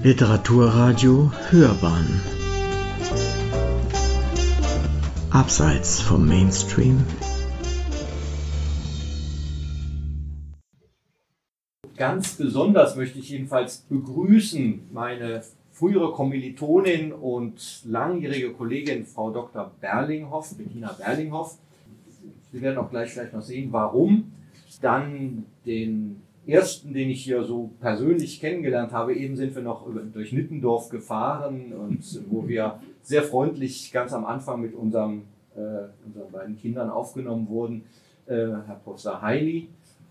Literaturradio Hörbahn Abseits vom Mainstream Ganz besonders möchte ich jedenfalls begrüßen meine frühere Kommilitonin und langjährige Kollegin Frau Dr. Berlinghoff, Bettina Berlinghoff. Sie werden auch gleich vielleicht noch sehen, warum. Dann den ersten, den ich hier so persönlich kennengelernt habe. Eben sind wir noch durch Nittendorf gefahren und wo wir sehr freundlich ganz am Anfang mit unserem, äh, unseren beiden Kindern aufgenommen wurden, äh, Herr Professor Heili.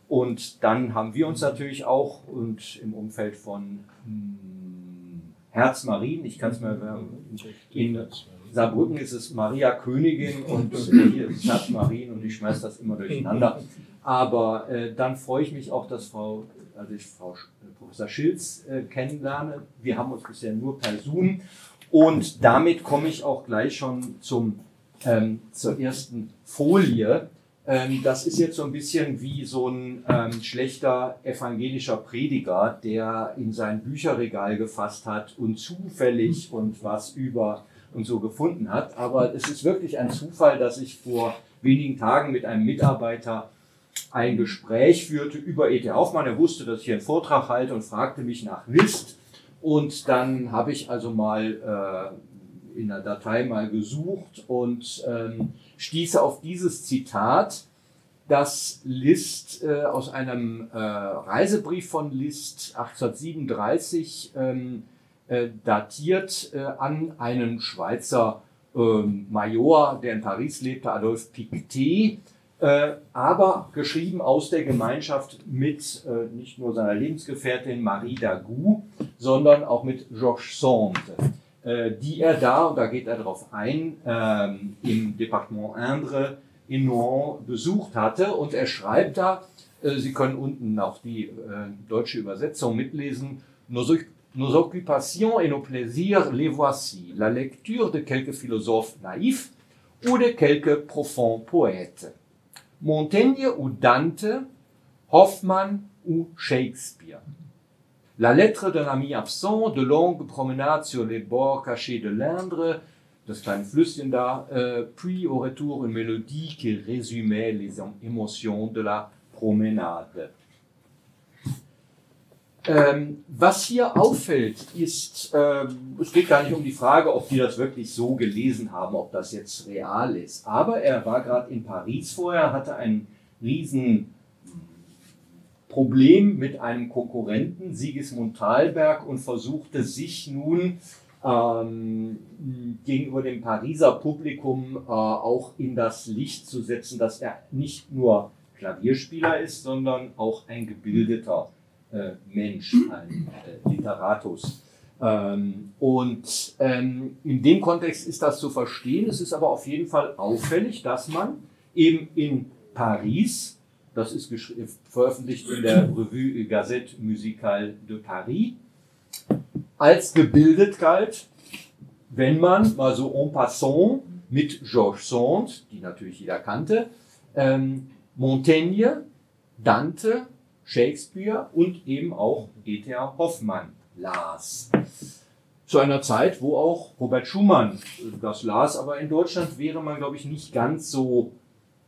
Und dann haben wir uns natürlich auch und im Umfeld von hm, Herz Marien, ich kann es mal in Saarbrücken ist es Maria Königin und hier ist es Herz Marien und ich schmeiße das immer durcheinander. Aber äh, dann freue ich mich auch, dass Frau, also ich Frau äh, Professor Schilz äh, kennenlerne. Wir haben uns bisher nur per Zoom. Und damit komme ich auch gleich schon zum, ähm, zur ersten Folie. Ähm, das ist jetzt so ein bisschen wie so ein ähm, schlechter evangelischer Prediger, der in sein Bücherregal gefasst hat und zufällig und was über und so gefunden hat. Aber es ist wirklich ein Zufall, dass ich vor wenigen Tagen mit einem Mitarbeiter ein Gespräch führte über E.T. Hoffmann. Er wusste, dass ich hier einen Vortrag halte und fragte mich nach List. Und dann habe ich also mal äh, in der Datei mal gesucht und ähm, stieße auf dieses Zitat, das List äh, aus einem äh, Reisebrief von List 1837 ähm, äh, datiert äh, an einen Schweizer ähm, Major, der in Paris lebte, Adolphe Pictet äh, aber geschrieben aus der Gemeinschaft mit äh, nicht nur seiner Lebensgefährtin Marie Dagou, sondern auch mit Georges Sand, äh, die er da, und da geht er darauf ein, ähm, im Departement Indre in Nohant besucht hatte. Und er schreibt da, äh, Sie können unten auch die äh, deutsche Übersetzung mitlesen, Nos, nos occupations et nos plaisirs, les voici, la lecture de quelques philosophes naïfs ou de quelques profonds poètes. Montaigne ou Dante, Hoffmann ou Shakespeare. La lettre d'un ami absent, de longues promenades sur les bords cachés de l'Indre, Flüsschen da, euh, puis au retour une mélodie qui résumait les émotions de la promenade. Ähm, was hier auffällt, ist, ähm, es geht gar nicht um die Frage, ob die das wirklich so gelesen haben, ob das jetzt real ist. Aber er war gerade in Paris vorher, hatte ein riesen Problem mit einem Konkurrenten, Sigismund Thalberg, und versuchte sich nun ähm, gegenüber dem Pariser Publikum äh, auch in das Licht zu setzen, dass er nicht nur Klavierspieler ist, sondern auch ein gebildeter äh, Mensch, ein äh, Literatus. Ähm, und ähm, in dem Kontext ist das zu verstehen. Es ist aber auf jeden Fall auffällig, dass man eben in Paris, das ist veröffentlicht in der Revue Gazette Musicale de Paris, als gebildet galt, wenn man mal so en passant mit Georges Sand, die natürlich jeder kannte, ähm, Montaigne, Dante Shakespeare und eben auch E.T.A. Hoffmann las. Zu einer Zeit, wo auch Robert Schumann das las, aber in Deutschland wäre man, glaube ich, nicht ganz so,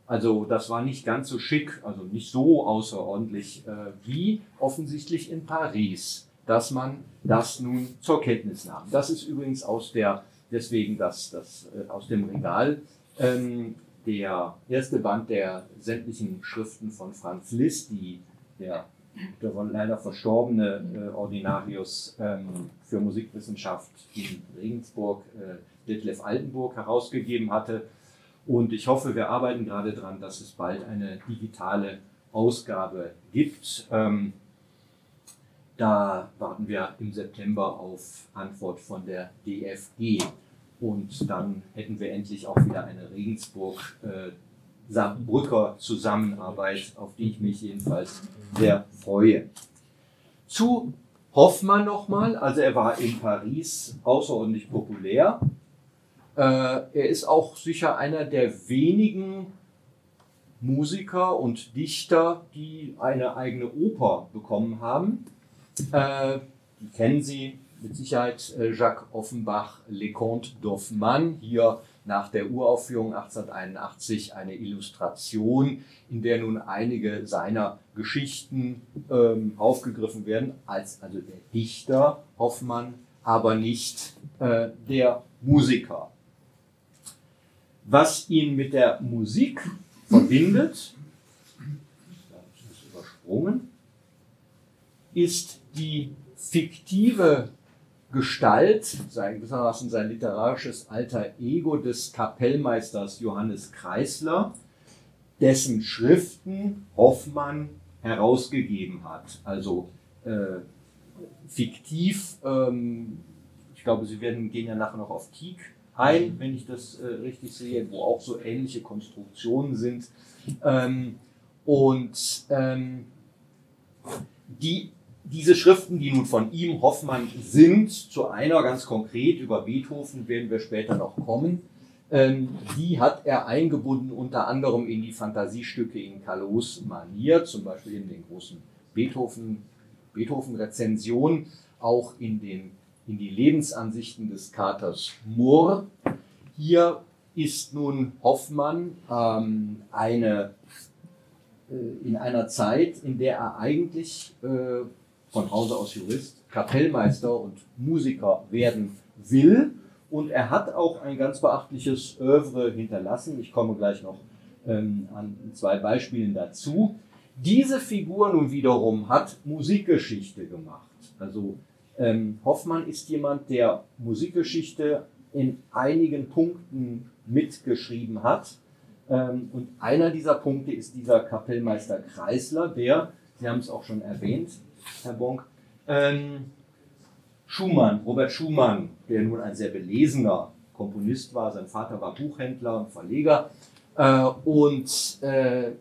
also das war nicht ganz so schick, also nicht so außerordentlich äh, wie offensichtlich in Paris, dass man das nun zur Kenntnis nahm. Das ist übrigens aus der, deswegen das, das äh, aus dem Regal, ähm, der erste Band der sämtlichen Schriften von Franz Liszt, die der, der leider verstorbene äh, Ordinarius ähm, für Musikwissenschaft in Regensburg, äh, Detlef Altenburg, herausgegeben hatte. Und ich hoffe, wir arbeiten gerade daran, dass es bald eine digitale Ausgabe gibt. Ähm, da warten wir im September auf Antwort von der DFG. Und dann hätten wir endlich auch wieder eine Regensburg äh, Saarbrücker Zusammenarbeit, auf die ich mich jedenfalls sehr freue. Zu Hoffmann nochmal, also er war in Paris außerordentlich populär. Äh, er ist auch sicher einer der wenigen Musiker und Dichter, die eine eigene Oper bekommen haben. Äh, die kennen Sie, mit Sicherheit äh, Jacques Offenbach Leconte d'Offmann. Hier nach der Uraufführung 1881 eine Illustration, in der nun einige seiner Geschichten ähm, aufgegriffen werden, als also der Dichter Hoffmann, aber nicht äh, der Musiker. Was ihn mit der Musik verbindet, ist die fiktive Gestalt, sein, gewissermaßen sein literarisches alter Ego des Kapellmeisters Johannes Kreisler, dessen Schriften Hoffmann herausgegeben hat. Also äh, fiktiv, ähm, ich glaube, Sie werden, gehen ja nachher noch auf Tieck ein, wenn ich das äh, richtig sehe, wo auch so ähnliche Konstruktionen sind. Ähm, und ähm, die diese Schriften, die nun von ihm, Hoffmann, sind, zu einer ganz konkret, über Beethoven werden wir später noch kommen, ähm, die hat er eingebunden unter anderem in die Fantasiestücke in Kalos Manier, zum Beispiel in den großen Beethoven, Beethoven-Rezensionen, auch in, den, in die Lebensansichten des Katers Moore. Hier ist nun Hoffmann ähm, eine, äh, in einer Zeit, in der er eigentlich äh, von Hause aus Jurist, Kapellmeister und Musiker werden will. Und er hat auch ein ganz beachtliches Övre hinterlassen. Ich komme gleich noch ähm, an zwei Beispielen dazu. Diese Figur nun wiederum hat Musikgeschichte gemacht. Also ähm, Hoffmann ist jemand, der Musikgeschichte in einigen Punkten mitgeschrieben hat. Ähm, und einer dieser Punkte ist dieser Kapellmeister Kreisler, der, Sie haben es auch schon erwähnt, Herr Bonk. Ähm, Schumann, Robert Schumann, der nun ein sehr belesener Komponist war, sein Vater war Buchhändler und Verleger. Äh, und äh,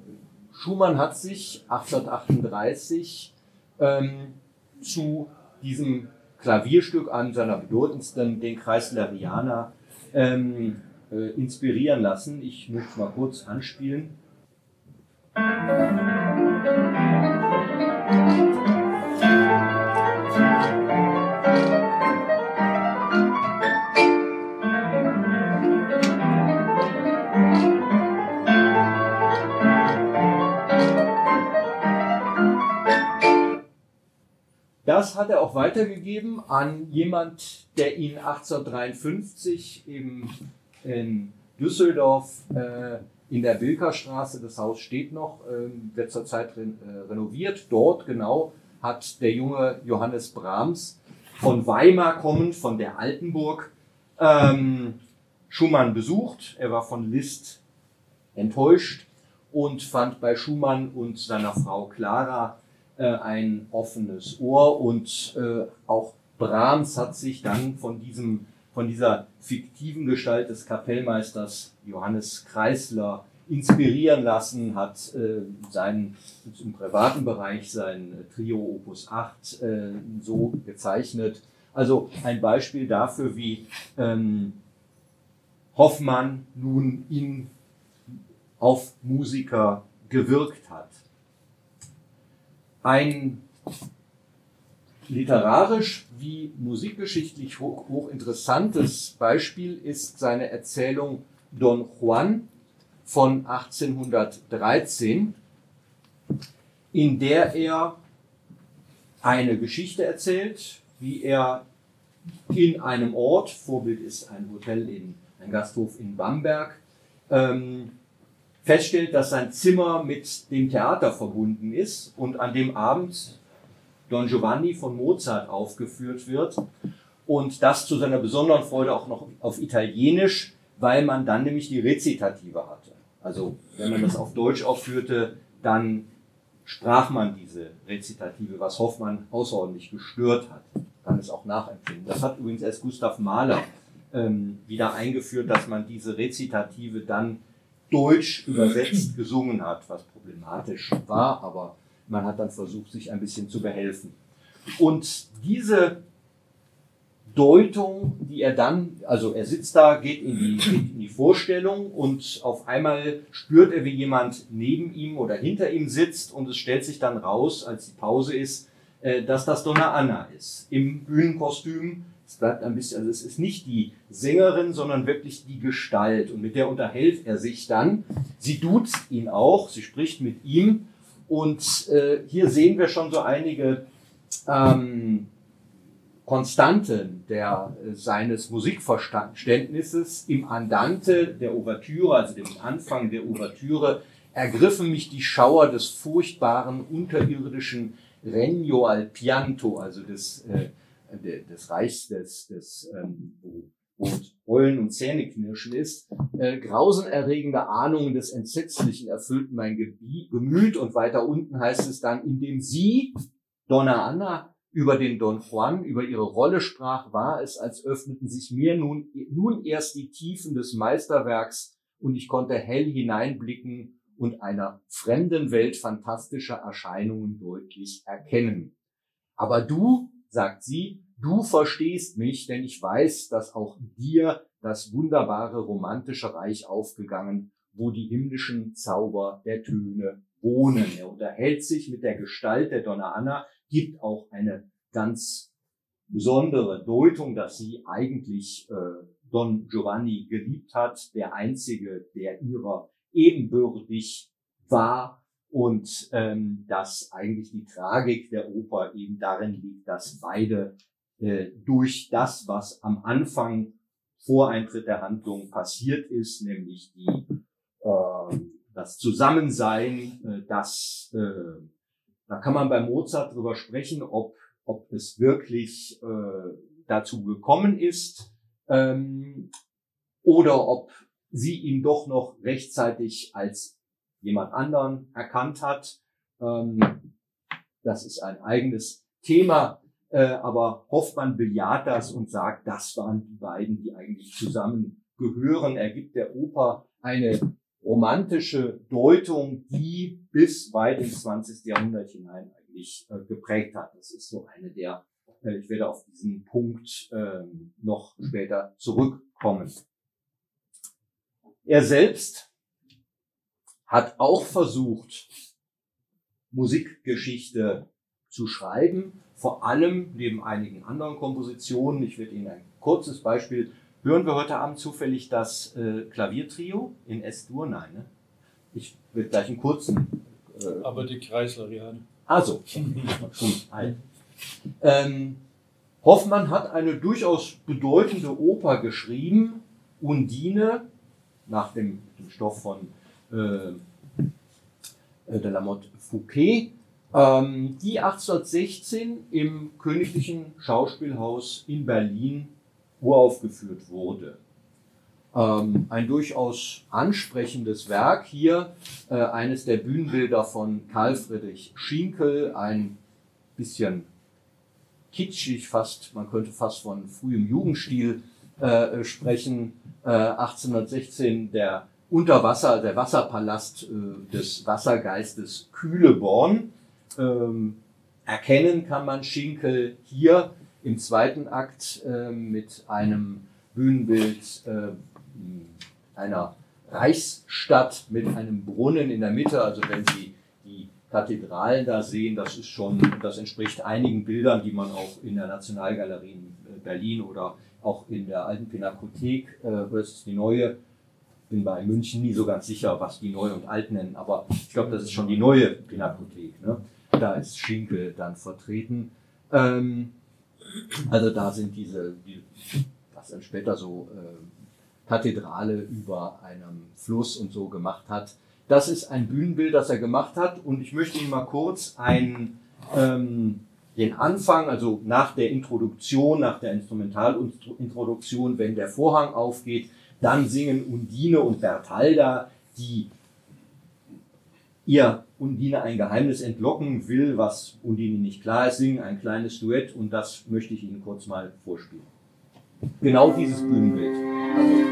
Schumann hat sich 1838 ähm, zu diesem Klavierstück an seiner bedeutendsten, den Kreislerianer, ähm, äh, inspirieren lassen. Ich möchte mal kurz anspielen. Das hat er auch weitergegeben an jemand, der ihn 1853 im, in Düsseldorf äh, in der Wilkerstraße, das Haus steht noch, äh, wird zurzeit re äh, renoviert. Dort genau hat der junge Johannes Brahms von Weimar kommend, von der Altenburg, ähm, Schumann besucht. Er war von Liszt enttäuscht und fand bei Schumann und seiner Frau Clara ein offenes Ohr und äh, auch Brahms hat sich dann von diesem von dieser fiktiven Gestalt des Kapellmeisters Johannes Kreisler inspirieren lassen, hat äh, seinen im privaten Bereich sein Trio Opus 8 äh, so gezeichnet. Also ein Beispiel dafür, wie ähm, Hoffmann nun in, auf Musiker gewirkt hat. Ein literarisch wie musikgeschichtlich hoch, hochinteressantes Beispiel ist seine Erzählung Don Juan von 1813, in der er eine Geschichte erzählt, wie er in einem Ort, Vorbild ist ein Hotel in, ein Gasthof in Bamberg, ähm, feststellt, dass sein Zimmer mit dem Theater verbunden ist und an dem Abend Don Giovanni von Mozart aufgeführt wird und das zu seiner besonderen Freude auch noch auf Italienisch, weil man dann nämlich die Rezitative hatte. Also wenn man das auf Deutsch aufführte, dann sprach man diese Rezitative, was Hoffmann außerordentlich gestört hat. Kann es auch nachempfinden. Das hat übrigens erst Gustav Mahler ähm, wieder eingeführt, dass man diese Rezitative dann Deutsch übersetzt gesungen hat, was problematisch war, aber man hat dann versucht, sich ein bisschen zu behelfen. Und diese Deutung, die er dann, also er sitzt da, geht in die, geht in die Vorstellung und auf einmal spürt er, wie jemand neben ihm oder hinter ihm sitzt und es stellt sich dann raus, als die Pause ist, äh, dass das Donna Anna ist. Im Bühnenkostüm. Es bleibt ein bisschen, also es ist nicht die Sängerin, sondern wirklich die Gestalt. Und mit der unterhält er sich dann. Sie duzt ihn auch, sie spricht mit ihm. Und äh, hier sehen wir schon so einige ähm, Konstanten der, äh, seines Musikverständnisses im Andante der Ouvertüre, also dem Anfang der Ouvertüre, ergriffen mich die Schauer des furchtbaren unterirdischen Regno al Pianto, also des, äh, des Reichs des, des ähm, wo Heulen und Zähneknirschen ist. Äh, grausenerregende Ahnungen des Entsetzlichen erfüllten mein Gemüt und weiter unten heißt es dann, indem sie, Donna Anna, über den Don Juan, über ihre Rolle sprach, war es, als öffneten sich mir nun, nun erst die Tiefen des Meisterwerks und ich konnte hell hineinblicken und einer fremden Welt fantastischer Erscheinungen deutlich erkennen. Aber du, sagt sie, du verstehst mich, denn ich weiß, dass auch dir das wunderbare romantische Reich aufgegangen, wo die himmlischen Zauber der Töne wohnen. Er unterhält sich mit der Gestalt der Donna Anna, gibt auch eine ganz besondere Deutung, dass sie eigentlich äh, Don Giovanni geliebt hat, der einzige, der ihrer ebenbürtig war und ähm, dass eigentlich die Tragik der Oper eben darin liegt, dass beide äh, durch das, was am Anfang vor Eintritt der Handlung passiert ist, nämlich die äh, das Zusammensein, äh, das äh, da kann man bei Mozart drüber sprechen, ob, ob es wirklich äh, dazu gekommen ist ähm, oder ob sie ihn doch noch rechtzeitig als jemand anderen erkannt hat. Ähm, das ist ein eigenes Thema, äh, aber Hoffmann bejaht das und sagt, das waren die beiden, die eigentlich zusammengehören. Er gibt der Oper eine romantische Deutung, die bis weit ins 20. Jahrhundert hinein eigentlich äh, geprägt hat. Das ist so eine der, äh, ich werde auf diesen Punkt äh, noch später zurückkommen. Er selbst hat auch versucht, Musikgeschichte zu schreiben, vor allem neben einigen anderen Kompositionen. Ich werde Ihnen ein kurzes Beispiel Hören wir heute Abend zufällig das äh, Klaviertrio in S-Dur? Nein, ne? Ich will gleich einen kurzen. Äh, Aber die Kreisleriane. Also. Ähm, Hoffmann hat eine durchaus bedeutende Oper geschrieben, Undine, nach dem, dem Stoff von äh, äh de la Motte Fouquet, ähm, die 1816 im Königlichen Schauspielhaus in Berlin uraufgeführt wurde. Ähm, ein durchaus ansprechendes Werk. Hier äh, eines der Bühnenbilder von Karl Friedrich Schinkel, ein bisschen kitschig, fast, man könnte fast von frühem Jugendstil äh, sprechen. Äh, 1816 der Unterwasser, der Wasserpalast äh, des Wassergeistes Kühleborn. Ähm, erkennen kann man Schinkel hier im zweiten Akt äh, mit einem Bühnenbild äh, einer Reichsstadt mit einem Brunnen in der Mitte. Also wenn Sie die Kathedralen da sehen, das ist schon, das entspricht einigen Bildern, die man auch in der Nationalgalerie in äh, Berlin oder auch in der alten Pinakothek äh, versus die neue. Bin bei München nie so ganz sicher, was die neu und alt nennen, aber ich glaube, das ist schon die neue Pinakothek. Ne? Da ist Schinkel dann vertreten. Ähm, also da sind diese, die, was dann später so äh, Kathedrale über einem Fluss und so gemacht hat. Das ist ein Bühnenbild, das er gemacht hat und ich möchte Ihnen mal kurz ein, ähm, den Anfang, also nach der Introduktion, nach der Instrumentalintroduktion, wenn der Vorhang aufgeht, dann singen Undine und Bertalda, die ihr Undine ein Geheimnis entlocken will, was Undine nicht klar ist, singen ein kleines Duett und das möchte ich Ihnen kurz mal vorspielen. Genau dieses Bühnenbild. Also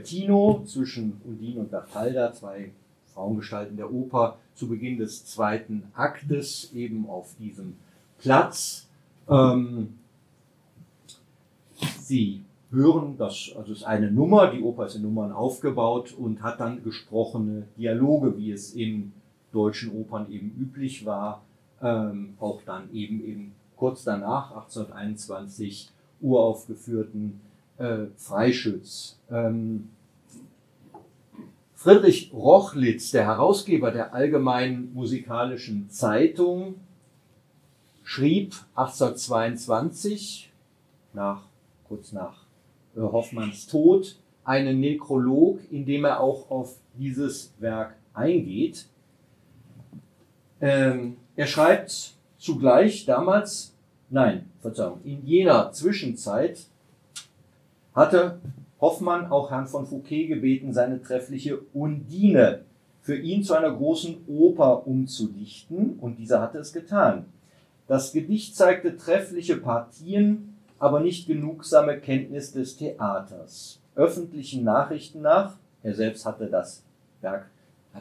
Duettino zwischen Undine und Bertalda, zwei Frauengestalten der Oper zu Beginn des zweiten Aktes eben auf diesem Platz. Ähm, Sie hören, das also ist eine Nummer, die Oper ist in Nummern aufgebaut und hat dann gesprochene Dialoge, wie es in deutschen Opern eben üblich war, ähm, auch dann eben eben kurz danach, 1821, uraufgeführten äh, Freischütz. Ähm, Friedrich Rochlitz, der Herausgeber der Allgemeinen Musikalischen Zeitung, schrieb 1822, nach, kurz nach äh, Hoffmanns Tod, einen Nekrolog, in dem er auch auf dieses Werk eingeht. Ähm, er schreibt zugleich damals, nein, Verzeihung, in jener Zwischenzeit hatte Hoffmann auch Herrn von Fouquet gebeten, seine treffliche Undine für ihn zu einer großen Oper umzudichten, und dieser hatte es getan. Das Gedicht zeigte treffliche Partien, aber nicht genugsame Kenntnis des Theaters. Öffentlichen Nachrichten nach, er selbst hatte das Werk,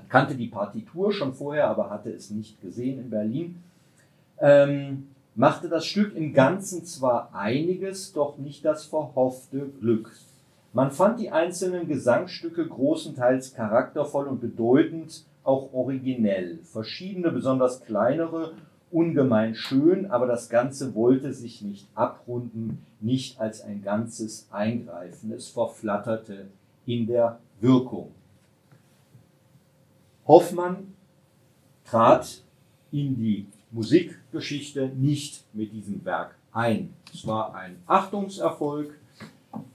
kannte die Partitur schon vorher, aber hatte es nicht gesehen in Berlin, ähm, machte das Stück im Ganzen zwar einiges, doch nicht das verhoffte Glück. Man fand die einzelnen Gesangsstücke großenteils charaktervoll und bedeutend, auch originell. Verschiedene, besonders kleinere, ungemein schön, aber das Ganze wollte sich nicht abrunden, nicht als ein Ganzes eingreifen. Es verflatterte in der Wirkung. Hoffmann trat in die Musikgeschichte nicht mit diesem Werk ein. Es war ein Achtungserfolg,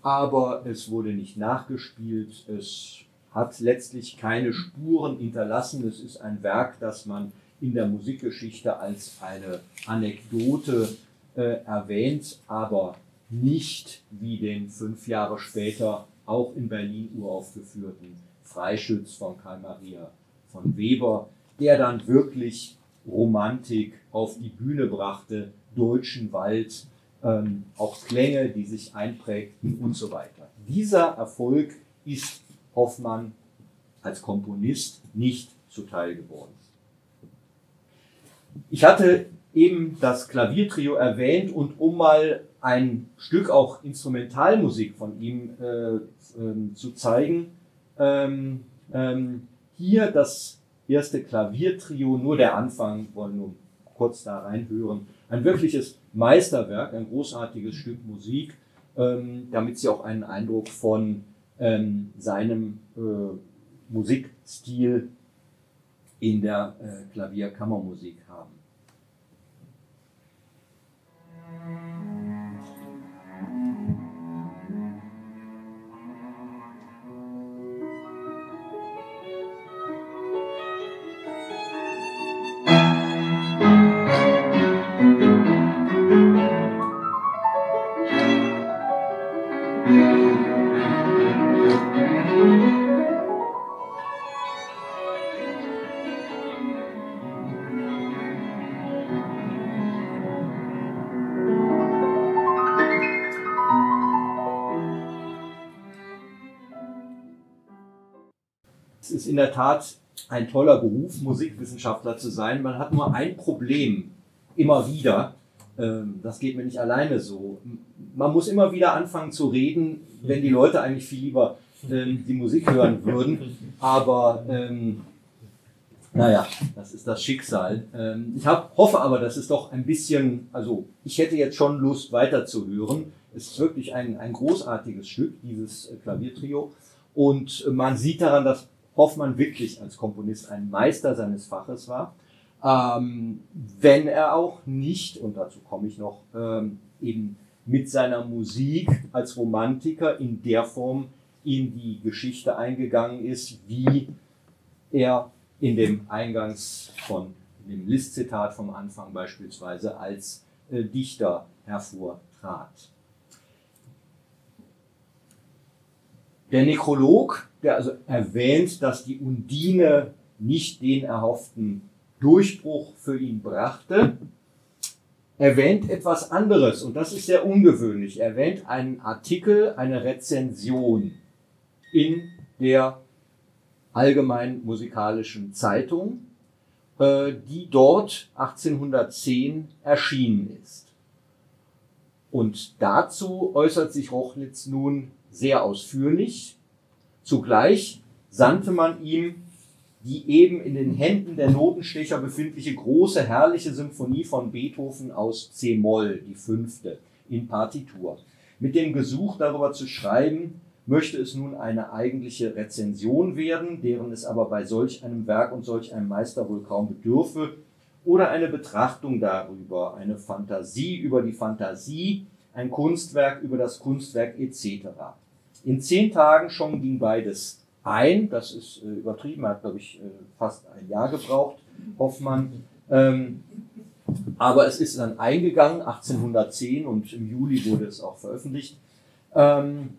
aber es wurde nicht nachgespielt. Es hat letztlich keine Spuren hinterlassen. Es ist ein Werk, das man in der Musikgeschichte als eine Anekdote äh, erwähnt, aber nicht wie den fünf Jahre später auch in Berlin uraufgeführten Freischütz von Karl Maria von Weber, der dann wirklich Romantik auf die Bühne brachte, deutschen Wald, ähm, auch Klänge, die sich einprägten und so weiter. Dieser Erfolg ist Hoffmann als Komponist nicht zuteil geworden. Ich hatte eben das Klaviertrio erwähnt und um mal ein Stück auch Instrumentalmusik von ihm äh, äh, zu zeigen, ähm, ähm, hier das erste Klaviertrio, nur der Anfang, nur kurz da reinhören. Ein wirkliches Meisterwerk, ein großartiges Stück Musik, ähm, damit Sie auch einen Eindruck von ähm, seinem äh, Musikstil in der äh, Klavierkammermusik haben. In der Tat ein toller Beruf, Musikwissenschaftler zu sein. Man hat nur ein Problem immer wieder. Ähm, das geht mir nicht alleine so. Man muss immer wieder anfangen zu reden, wenn die Leute eigentlich viel lieber ähm, die Musik hören würden. Aber ähm, naja, das ist das Schicksal. Ähm, ich hab, hoffe aber, dass es doch ein bisschen, also ich hätte jetzt schon Lust weiterzuhören. Es ist wirklich ein, ein großartiges Stück, dieses äh, Klaviertrio. Und man sieht daran, dass Hoffmann wirklich als Komponist ein Meister seines Faches war, ähm, wenn er auch nicht, und dazu komme ich noch, ähm, eben mit seiner Musik als Romantiker in der Form in die Geschichte eingegangen ist, wie er in dem Eingangs von dem List-Zitat vom Anfang beispielsweise als äh, Dichter hervortrat. Der Nekrolog, der also erwähnt, dass die Undine nicht den erhofften Durchbruch für ihn brachte, erwähnt etwas anderes und das ist sehr ungewöhnlich. Er erwähnt einen Artikel, eine Rezension in der Allgemeinen Musikalischen Zeitung, äh, die dort 1810 erschienen ist. Und dazu äußert sich Rochlitz nun sehr ausführlich. Zugleich sandte man ihm die eben in den Händen der Notenstecher befindliche große herrliche Symphonie von Beethoven aus C-Moll, die fünfte, in Partitur. Mit dem Gesuch darüber zu schreiben, möchte es nun eine eigentliche Rezension werden, deren es aber bei solch einem Werk und solch einem Meister wohl kaum bedürfe, oder eine Betrachtung darüber, eine Fantasie über die Fantasie, ein Kunstwerk über das Kunstwerk etc. In zehn Tagen schon ging beides ein, das ist äh, übertrieben, hat glaube ich äh, fast ein Jahr gebraucht, Hoffmann. Ähm, aber es ist dann eingegangen, 1810 und im Juli wurde es auch veröffentlicht. Ähm,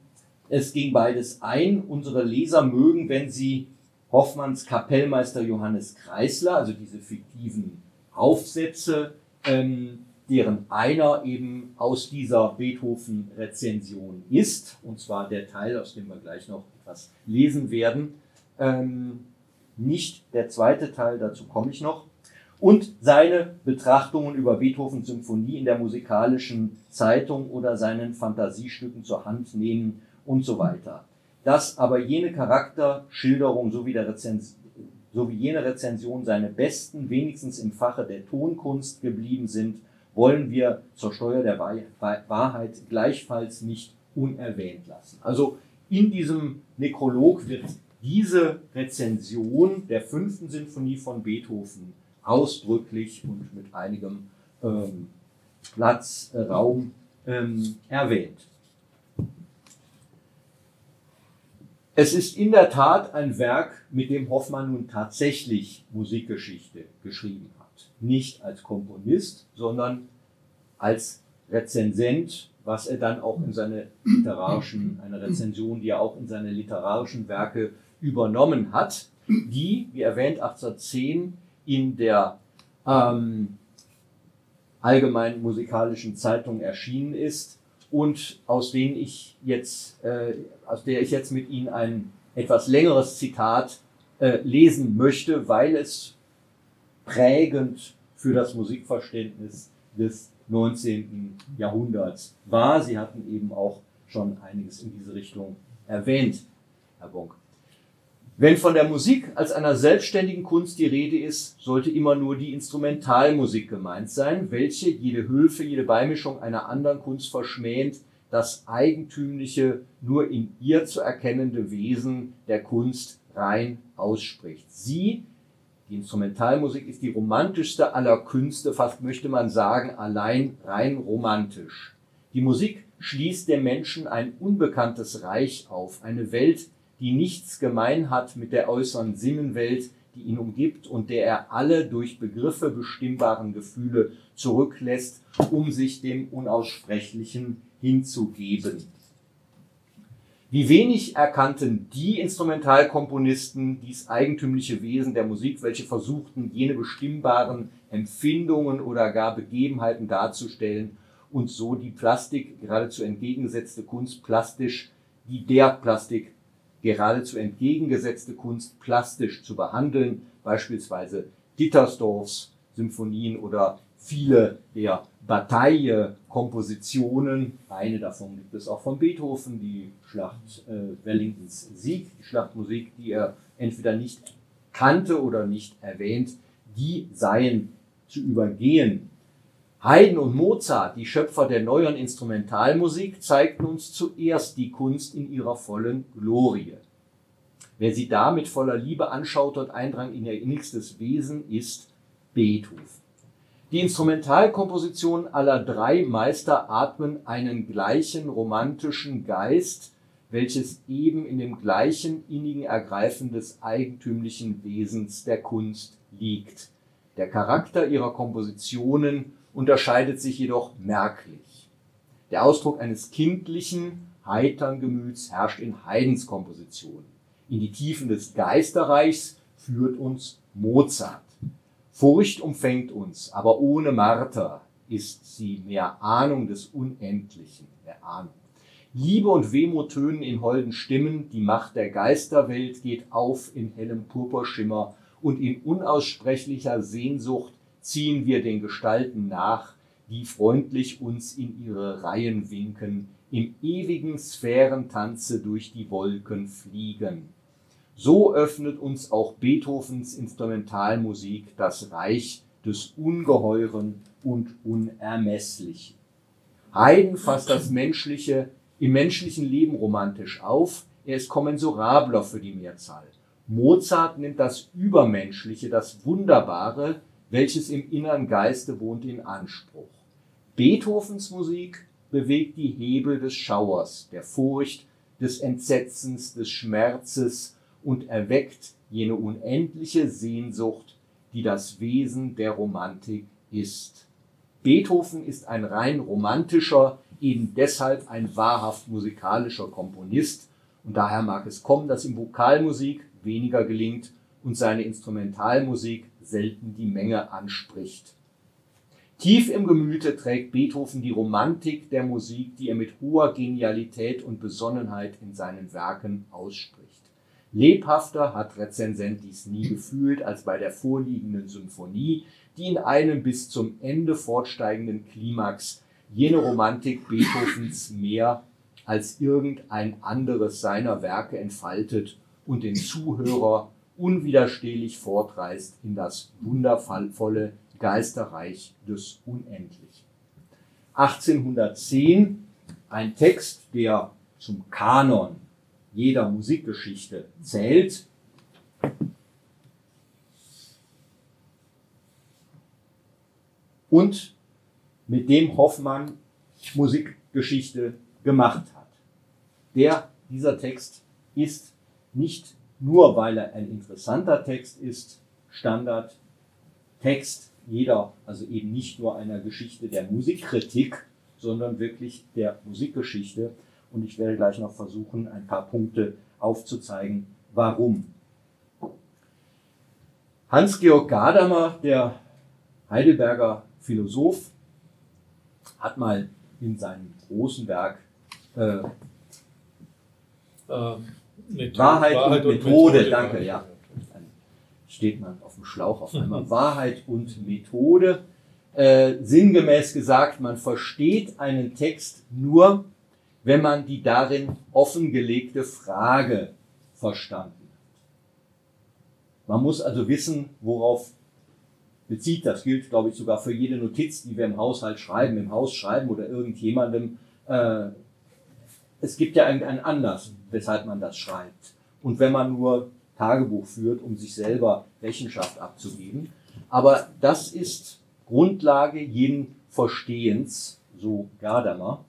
es ging beides ein. Unsere Leser mögen, wenn sie Hoffmanns Kapellmeister Johannes Kreisler, also diese fiktiven Aufsätze, ähm, deren einer eben aus dieser Beethoven-Rezension ist, und zwar der Teil, aus dem wir gleich noch etwas lesen werden, ähm, nicht der zweite Teil, dazu komme ich noch, und seine Betrachtungen über Beethovens Symphonie in der musikalischen Zeitung oder seinen Fantasiestücken zur Hand nehmen und so weiter. Dass aber jene Charakterschilderung sowie, der Rezens sowie jene Rezension seine besten, wenigstens im Fache der Tonkunst geblieben sind, wollen wir zur Steuer der Wahrheit gleichfalls nicht unerwähnt lassen. Also in diesem Nekrolog wird diese Rezension der fünften Sinfonie von Beethoven ausdrücklich und mit einigem ähm, Platz, äh, Raum ähm, erwähnt. Es ist in der Tat ein Werk, mit dem Hoffmann nun tatsächlich Musikgeschichte geschrieben. Nicht als Komponist, sondern als Rezensent, was er dann auch in seine literarischen, eine Rezension, die er auch in seine literarischen Werke übernommen hat, die, wie erwähnt, 1810 in der ähm, Allgemeinen Musikalischen Zeitung erschienen ist und aus denen ich jetzt, äh, aus der ich jetzt mit Ihnen ein etwas längeres Zitat äh, lesen möchte, weil es prägend für das Musikverständnis des 19. Jahrhunderts war. Sie hatten eben auch schon einiges in diese Richtung erwähnt, Herr Bonk. Wenn von der Musik als einer selbstständigen Kunst die Rede ist, sollte immer nur die Instrumentalmusik gemeint sein, welche jede Hülfe, jede Beimischung einer anderen Kunst verschmähend, das eigentümliche, nur in ihr zu erkennende Wesen der Kunst rein ausspricht. Sie, die Instrumentalmusik, ist die romantischste aller Künste, fast möchte man sagen, allein rein romantisch. Die Musik schließt dem Menschen ein unbekanntes Reich auf, eine Welt, die nichts gemein hat mit der äußeren Sinnenwelt, die ihn umgibt und der er alle durch Begriffe bestimmbaren Gefühle zurücklässt, um sich dem Unaussprechlichen hinzugeben. Wie wenig erkannten die Instrumentalkomponisten dies eigentümliche Wesen der Musik, welche versuchten, jene bestimmbaren Empfindungen oder gar Begebenheiten darzustellen und so die Plastik, geradezu entgegengesetzte Kunst, plastisch, die der Plastik geradezu entgegengesetzte Kunst plastisch zu behandeln, beispielsweise Dittersdorfs Symphonien oder viele der Bataille-Kompositionen. Eine davon gibt es auch von Beethoven, die Schlacht äh, Wellingtons Sieg, die Schlachtmusik, die er entweder nicht kannte oder nicht erwähnt, die seien zu übergehen. Haydn und Mozart, die Schöpfer der neueren Instrumentalmusik, zeigten uns zuerst die Kunst in ihrer vollen Glorie. Wer sie da mit voller Liebe anschaut und Eindrang in ihr innigstes Wesen, ist Beethoven. Die Instrumentalkompositionen aller drei Meister atmen einen gleichen romantischen Geist, welches eben in dem gleichen innigen Ergreifen des eigentümlichen Wesens der Kunst liegt. Der Charakter ihrer Kompositionen unterscheidet sich jedoch merklich. Der Ausdruck eines kindlichen, heitern Gemüts herrscht in Haydns Kompositionen. In die Tiefen des Geisterreichs führt uns Mozart. Furcht umfängt uns, aber ohne Marter ist sie mehr Ahnung des Unendlichen, mehr Ahnung. Liebe und Wehmut tönen in holden Stimmen, die Macht der Geisterwelt geht auf in hellem Purpurschimmer und in unaussprechlicher Sehnsucht ziehen wir den Gestalten nach, die freundlich uns in ihre Reihen winken, im ewigen Sphärentanze durch die Wolken fliegen. So öffnet uns auch Beethovens Instrumentalmusik das Reich des Ungeheuren und Unermesslichen. Haydn fasst das Menschliche im menschlichen Leben romantisch auf, er ist kommensurabler für die Mehrzahl. Mozart nimmt das Übermenschliche, das Wunderbare, welches im inneren Geiste wohnt, in Anspruch. Beethovens Musik bewegt die Hebel des Schauers, der Furcht, des Entsetzens, des Schmerzes und erweckt jene unendliche Sehnsucht, die das Wesen der Romantik ist. Beethoven ist ein rein romantischer, eben deshalb ein wahrhaft musikalischer Komponist und daher mag es kommen, dass ihm Vokalmusik weniger gelingt und seine Instrumentalmusik selten die Menge anspricht. Tief im Gemüte trägt Beethoven die Romantik der Musik, die er mit hoher Genialität und Besonnenheit in seinen Werken ausspricht. Lebhafter hat Rezensent dies nie gefühlt als bei der vorliegenden Symphonie, die in einem bis zum Ende fortsteigenden Klimax jene Romantik Beethovens mehr als irgendein anderes seiner Werke entfaltet und den Zuhörer unwiderstehlich fortreißt in das wundervolle Geisterreich des Unendlichen. 1810 ein Text, der zum Kanon jeder Musikgeschichte zählt. Und mit dem Hoffmann Musikgeschichte gemacht hat. Der, dieser Text ist nicht nur, weil er ein interessanter Text ist, Standardtext jeder, also eben nicht nur einer Geschichte der Musikkritik, sondern wirklich der Musikgeschichte. Und ich werde gleich noch versuchen, ein paar Punkte aufzuzeigen, warum. Hans-Georg Gadamer, der Heidelberger Philosoph, hat mal in seinem großen Werk äh, ähm, Methode, Wahrheit, Wahrheit, und, und Methode, Methode, danke, ja. Dann steht man auf dem Schlauch auf einmal. Wahrheit und Methode. Äh, sinngemäß gesagt, man versteht einen Text nur, wenn man die darin offengelegte Frage verstanden hat. Man muss also wissen, worauf bezieht. Das gilt, glaube ich, sogar für jede Notiz, die wir im Haushalt schreiben, im Haus schreiben oder irgendjemandem. Äh, es gibt ja irgendeinen Anlass, weshalb man das schreibt. Und wenn man nur Tagebuch führt, um sich selber Rechenschaft abzugeben. Aber das ist Grundlage jeden Verstehens, so Gadamer.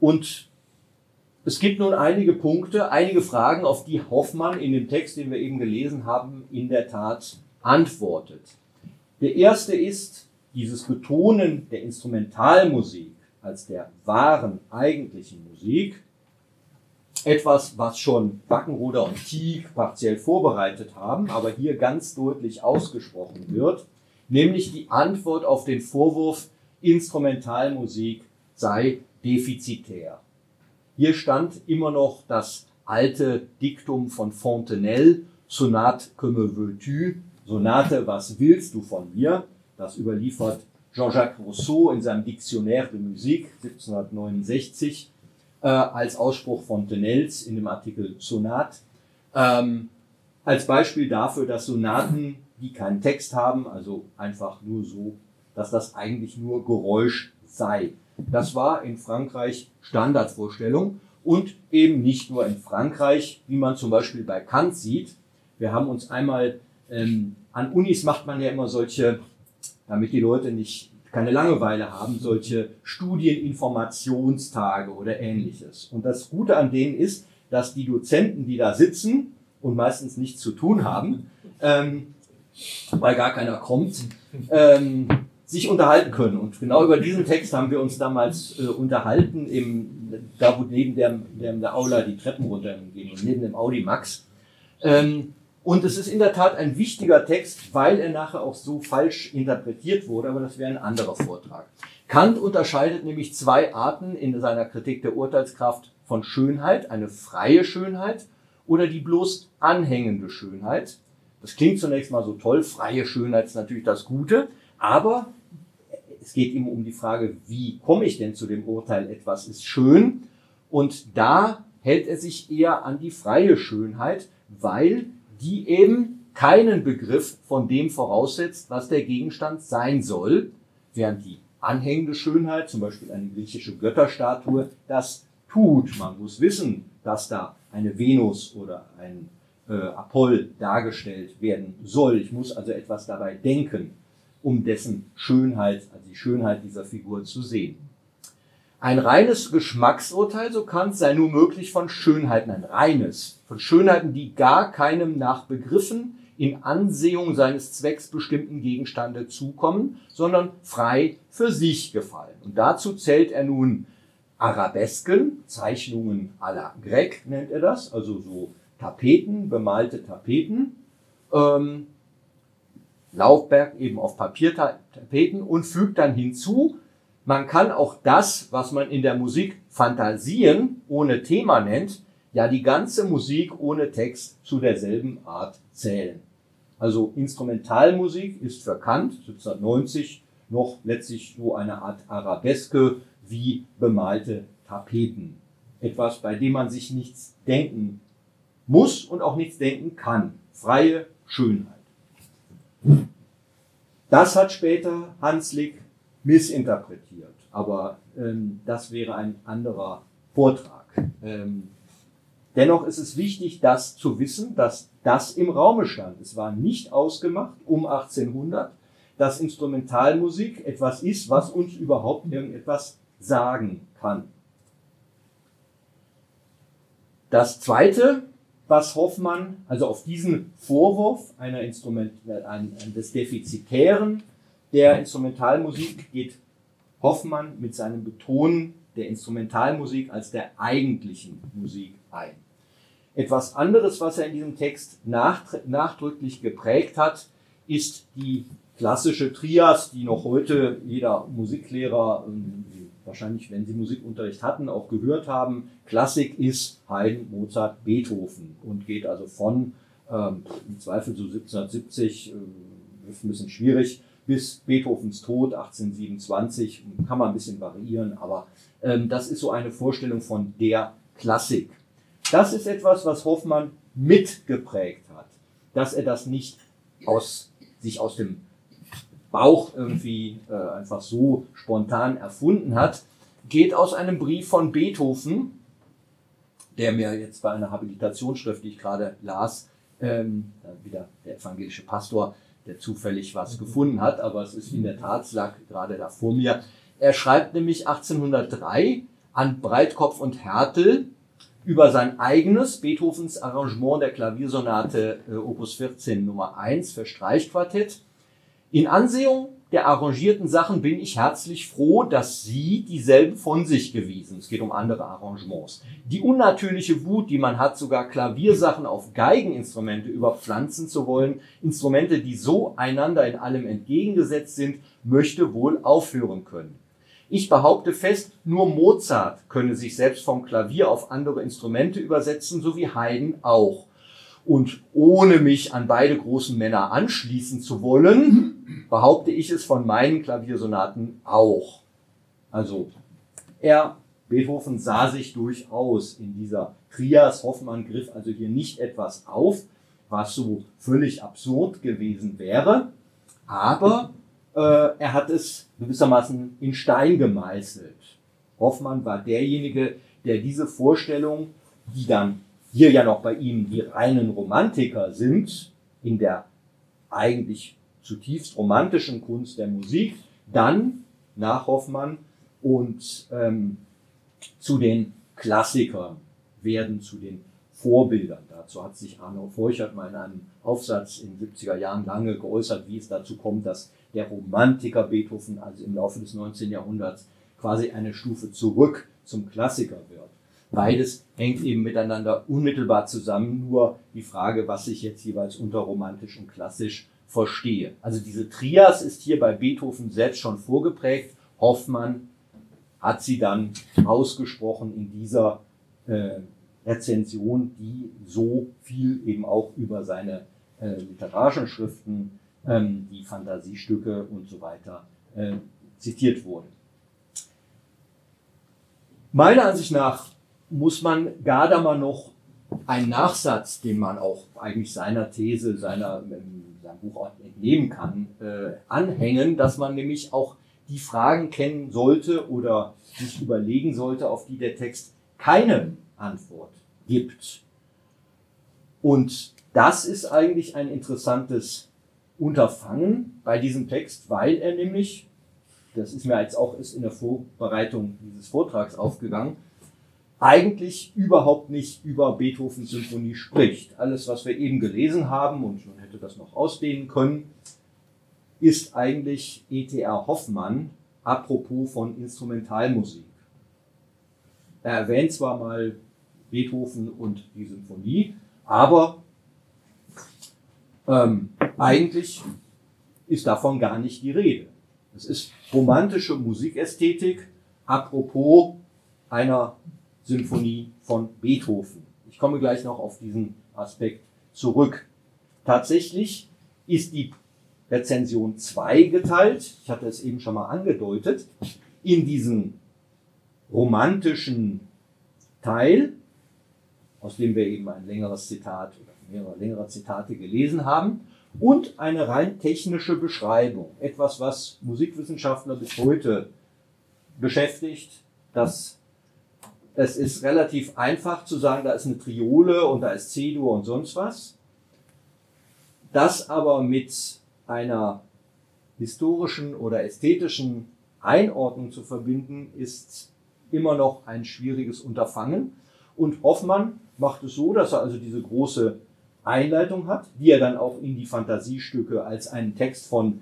Und es gibt nun einige Punkte, einige Fragen, auf die Hoffmann in dem Text, den wir eben gelesen haben, in der Tat antwortet. Der erste ist dieses Betonen der Instrumentalmusik als der wahren, eigentlichen Musik. Etwas, was schon Wackenruder und Tieg partiell vorbereitet haben, aber hier ganz deutlich ausgesprochen wird, nämlich die Antwort auf den Vorwurf, Instrumentalmusik sei defizitär. Hier stand immer noch das alte Diktum von Fontenelle, Sonate comme veux-tu, Sonate, was willst du von mir? Das überliefert Jean-Jacques Rousseau in seinem Dictionnaire de Musique 1769 äh, als Ausspruch von Tenels in dem Artikel Sonat. Ähm, als Beispiel dafür, dass Sonaten, die keinen Text haben, also einfach nur so, dass das eigentlich nur Geräusch sei. Das war in Frankreich Standardvorstellung und eben nicht nur in Frankreich, wie man zum Beispiel bei Kant sieht. Wir haben uns einmal ähm, an Unis macht man ja immer solche, damit die Leute nicht keine Langeweile haben, solche Studieninformationstage oder ähnliches. Und das Gute an denen ist, dass die Dozenten, die da sitzen und meistens nichts zu tun haben, ähm, weil gar keiner kommt, ähm, sich unterhalten können. Und genau über diesen Text haben wir uns damals äh, unterhalten, im, da wo neben der, der, der Aula die Treppen runtergehen, neben dem Audi Max. Ähm, und es ist in der Tat ein wichtiger Text, weil er nachher auch so falsch interpretiert wurde, aber das wäre ein anderer Vortrag. Kant unterscheidet nämlich zwei Arten in seiner Kritik der Urteilskraft von Schönheit, eine freie Schönheit oder die bloß anhängende Schönheit. Das klingt zunächst mal so toll, freie Schönheit ist natürlich das Gute, aber es geht ihm um die Frage, wie komme ich denn zu dem Urteil, etwas ist schön? Und da hält er sich eher an die freie Schönheit, weil die eben keinen Begriff von dem voraussetzt, was der Gegenstand sein soll, während die anhängende Schönheit, zum Beispiel eine griechische Götterstatue, das tut. Man muss wissen, dass da eine Venus oder ein äh, Apoll dargestellt werden soll. Ich muss also etwas dabei denken, um dessen Schönheit, also die Schönheit dieser Figur zu sehen. Ein reines Geschmacksurteil, so Kant, sei nur möglich von Schönheiten, ein reines, von Schönheiten, die gar keinem nach Begriffen in Ansehung seines Zwecks bestimmten Gegenstande zukommen, sondern frei für sich gefallen. Und dazu zählt er nun Arabesken, Zeichnungen à la Grec nennt er das, also so Tapeten, bemalte Tapeten, ähm, Laufberg eben auf Papiertapeten und fügt dann hinzu, man kann auch das, was man in der Musik Fantasien ohne Thema nennt, ja die ganze Musik ohne Text zu derselben Art zählen. Also Instrumentalmusik ist für Kant 1790 noch letztlich so eine Art Arabeske wie bemalte Tapeten. Etwas, bei dem man sich nichts denken muss und auch nichts denken kann. Freie Schönheit. Das hat später Hanslick missinterpretiert, aber ähm, das wäre ein anderer Vortrag. Ähm, dennoch ist es wichtig, das zu wissen, dass das im Raume stand. Es war nicht ausgemacht um 1800, dass Instrumentalmusik etwas ist, was uns überhaupt irgendetwas sagen kann. Das zweite, was Hoffmann, also auf diesen Vorwurf einer Instrument, ein, ein, des Defizitären der Instrumentalmusik geht Hoffmann mit seinem Betonen der Instrumentalmusik als der eigentlichen Musik ein. Etwas anderes, was er in diesem Text nachdrücklich geprägt hat, ist die klassische Trias, die noch heute jeder Musiklehrer wahrscheinlich, wenn Sie Musikunterricht hatten, auch gehört haben. Klassik ist Haydn, Mozart, Beethoven und geht also von ähm, im Zweifel so 1770, äh, ist ein bisschen schwierig, bis Beethovens Tod 1827, kann man ein bisschen variieren, aber ähm, das ist so eine Vorstellung von der Klassik. Das ist etwas, was Hoffmann mitgeprägt hat, dass er das nicht aus, sich aus dem Bauch irgendwie äh, einfach so spontan erfunden hat, geht aus einem Brief von Beethoven, der mir jetzt bei einer Habilitationsschrift, die ich gerade las, ähm, wieder der evangelische Pastor, der zufällig was mhm. gefunden hat, aber es ist in der Tat, es lag gerade da vor mir. Er schreibt nämlich 1803 an Breitkopf und Hertel über sein eigenes Beethovens Arrangement der Klaviersonate äh, Opus 14 Nummer 1 für Streichquartett in Ansehung der arrangierten Sachen bin ich herzlich froh, dass Sie dieselben von sich gewiesen. Es geht um andere Arrangements. Die unnatürliche Wut, die man hat, sogar Klaviersachen auf Geigeninstrumente überpflanzen zu wollen, Instrumente, die so einander in allem entgegengesetzt sind, möchte wohl aufhören können. Ich behaupte fest, nur Mozart könne sich selbst vom Klavier auf andere Instrumente übersetzen, so wie Haydn auch. Und ohne mich an beide großen Männer anschließen zu wollen, behaupte ich es von meinen Klaviersonaten auch. Also er, Beethoven, sah sich durchaus in dieser Trias. Hoffmann griff also hier nicht etwas auf, was so völlig absurd gewesen wäre, aber äh, er hat es gewissermaßen in Stein gemeißelt. Hoffmann war derjenige, der diese Vorstellung, die dann hier ja noch bei ihm die reinen Romantiker sind, in der eigentlich zutiefst romantischen Kunst der Musik, dann nach Hoffmann und ähm, zu den Klassikern werden, zu den Vorbildern. Dazu hat sich Arno Feuchert mal in einem Aufsatz in den 70er Jahren lange geäußert, wie es dazu kommt, dass der Romantiker Beethoven also im Laufe des 19. Jahrhunderts quasi eine Stufe zurück zum Klassiker wird. Beides hängt eben miteinander unmittelbar zusammen, nur die Frage, was ich jetzt jeweils unter romantisch und klassisch verstehe. Also diese Trias ist hier bei Beethoven selbst schon vorgeprägt. Hoffmann hat sie dann ausgesprochen in dieser äh, Rezension, die so viel eben auch über seine äh, literarischen Schriften, ähm, die Fantasiestücke und so weiter äh, zitiert wurde. Meiner Ansicht nach muss man Gadamer noch einen Nachsatz, den man auch eigentlich seiner These, seiner, ähm, seinem Buch entnehmen kann, äh, anhängen, dass man nämlich auch die Fragen kennen sollte oder sich überlegen sollte, auf die der Text keine Antwort gibt. Und das ist eigentlich ein interessantes Unterfangen bei diesem Text, weil er nämlich, das ist mir jetzt auch ist in der Vorbereitung dieses Vortrags aufgegangen, eigentlich überhaupt nicht über Beethovens Symphonie spricht. Alles, was wir eben gelesen haben, und man hätte das noch ausdehnen können, ist eigentlich E.T.R. Hoffmann apropos von Instrumentalmusik. Er erwähnt zwar mal Beethoven und die Symphonie, aber ähm, eigentlich ist davon gar nicht die Rede. Es ist romantische Musikästhetik apropos einer Symphonie von Beethoven. Ich komme gleich noch auf diesen Aspekt zurück. Tatsächlich ist die Rezension zweigeteilt. Ich hatte es eben schon mal angedeutet. In diesen romantischen Teil, aus dem wir eben ein längeres Zitat oder mehrere längere Zitate gelesen haben, und eine rein technische Beschreibung. Etwas, was Musikwissenschaftler bis heute beschäftigt, das es ist relativ einfach zu sagen, da ist eine Triole und da ist C-Dur und sonst was. Das aber mit einer historischen oder ästhetischen Einordnung zu verbinden, ist immer noch ein schwieriges Unterfangen. Und Hoffmann macht es so, dass er also diese große Einleitung hat, die er dann auch in die Fantasiestücke als einen Text von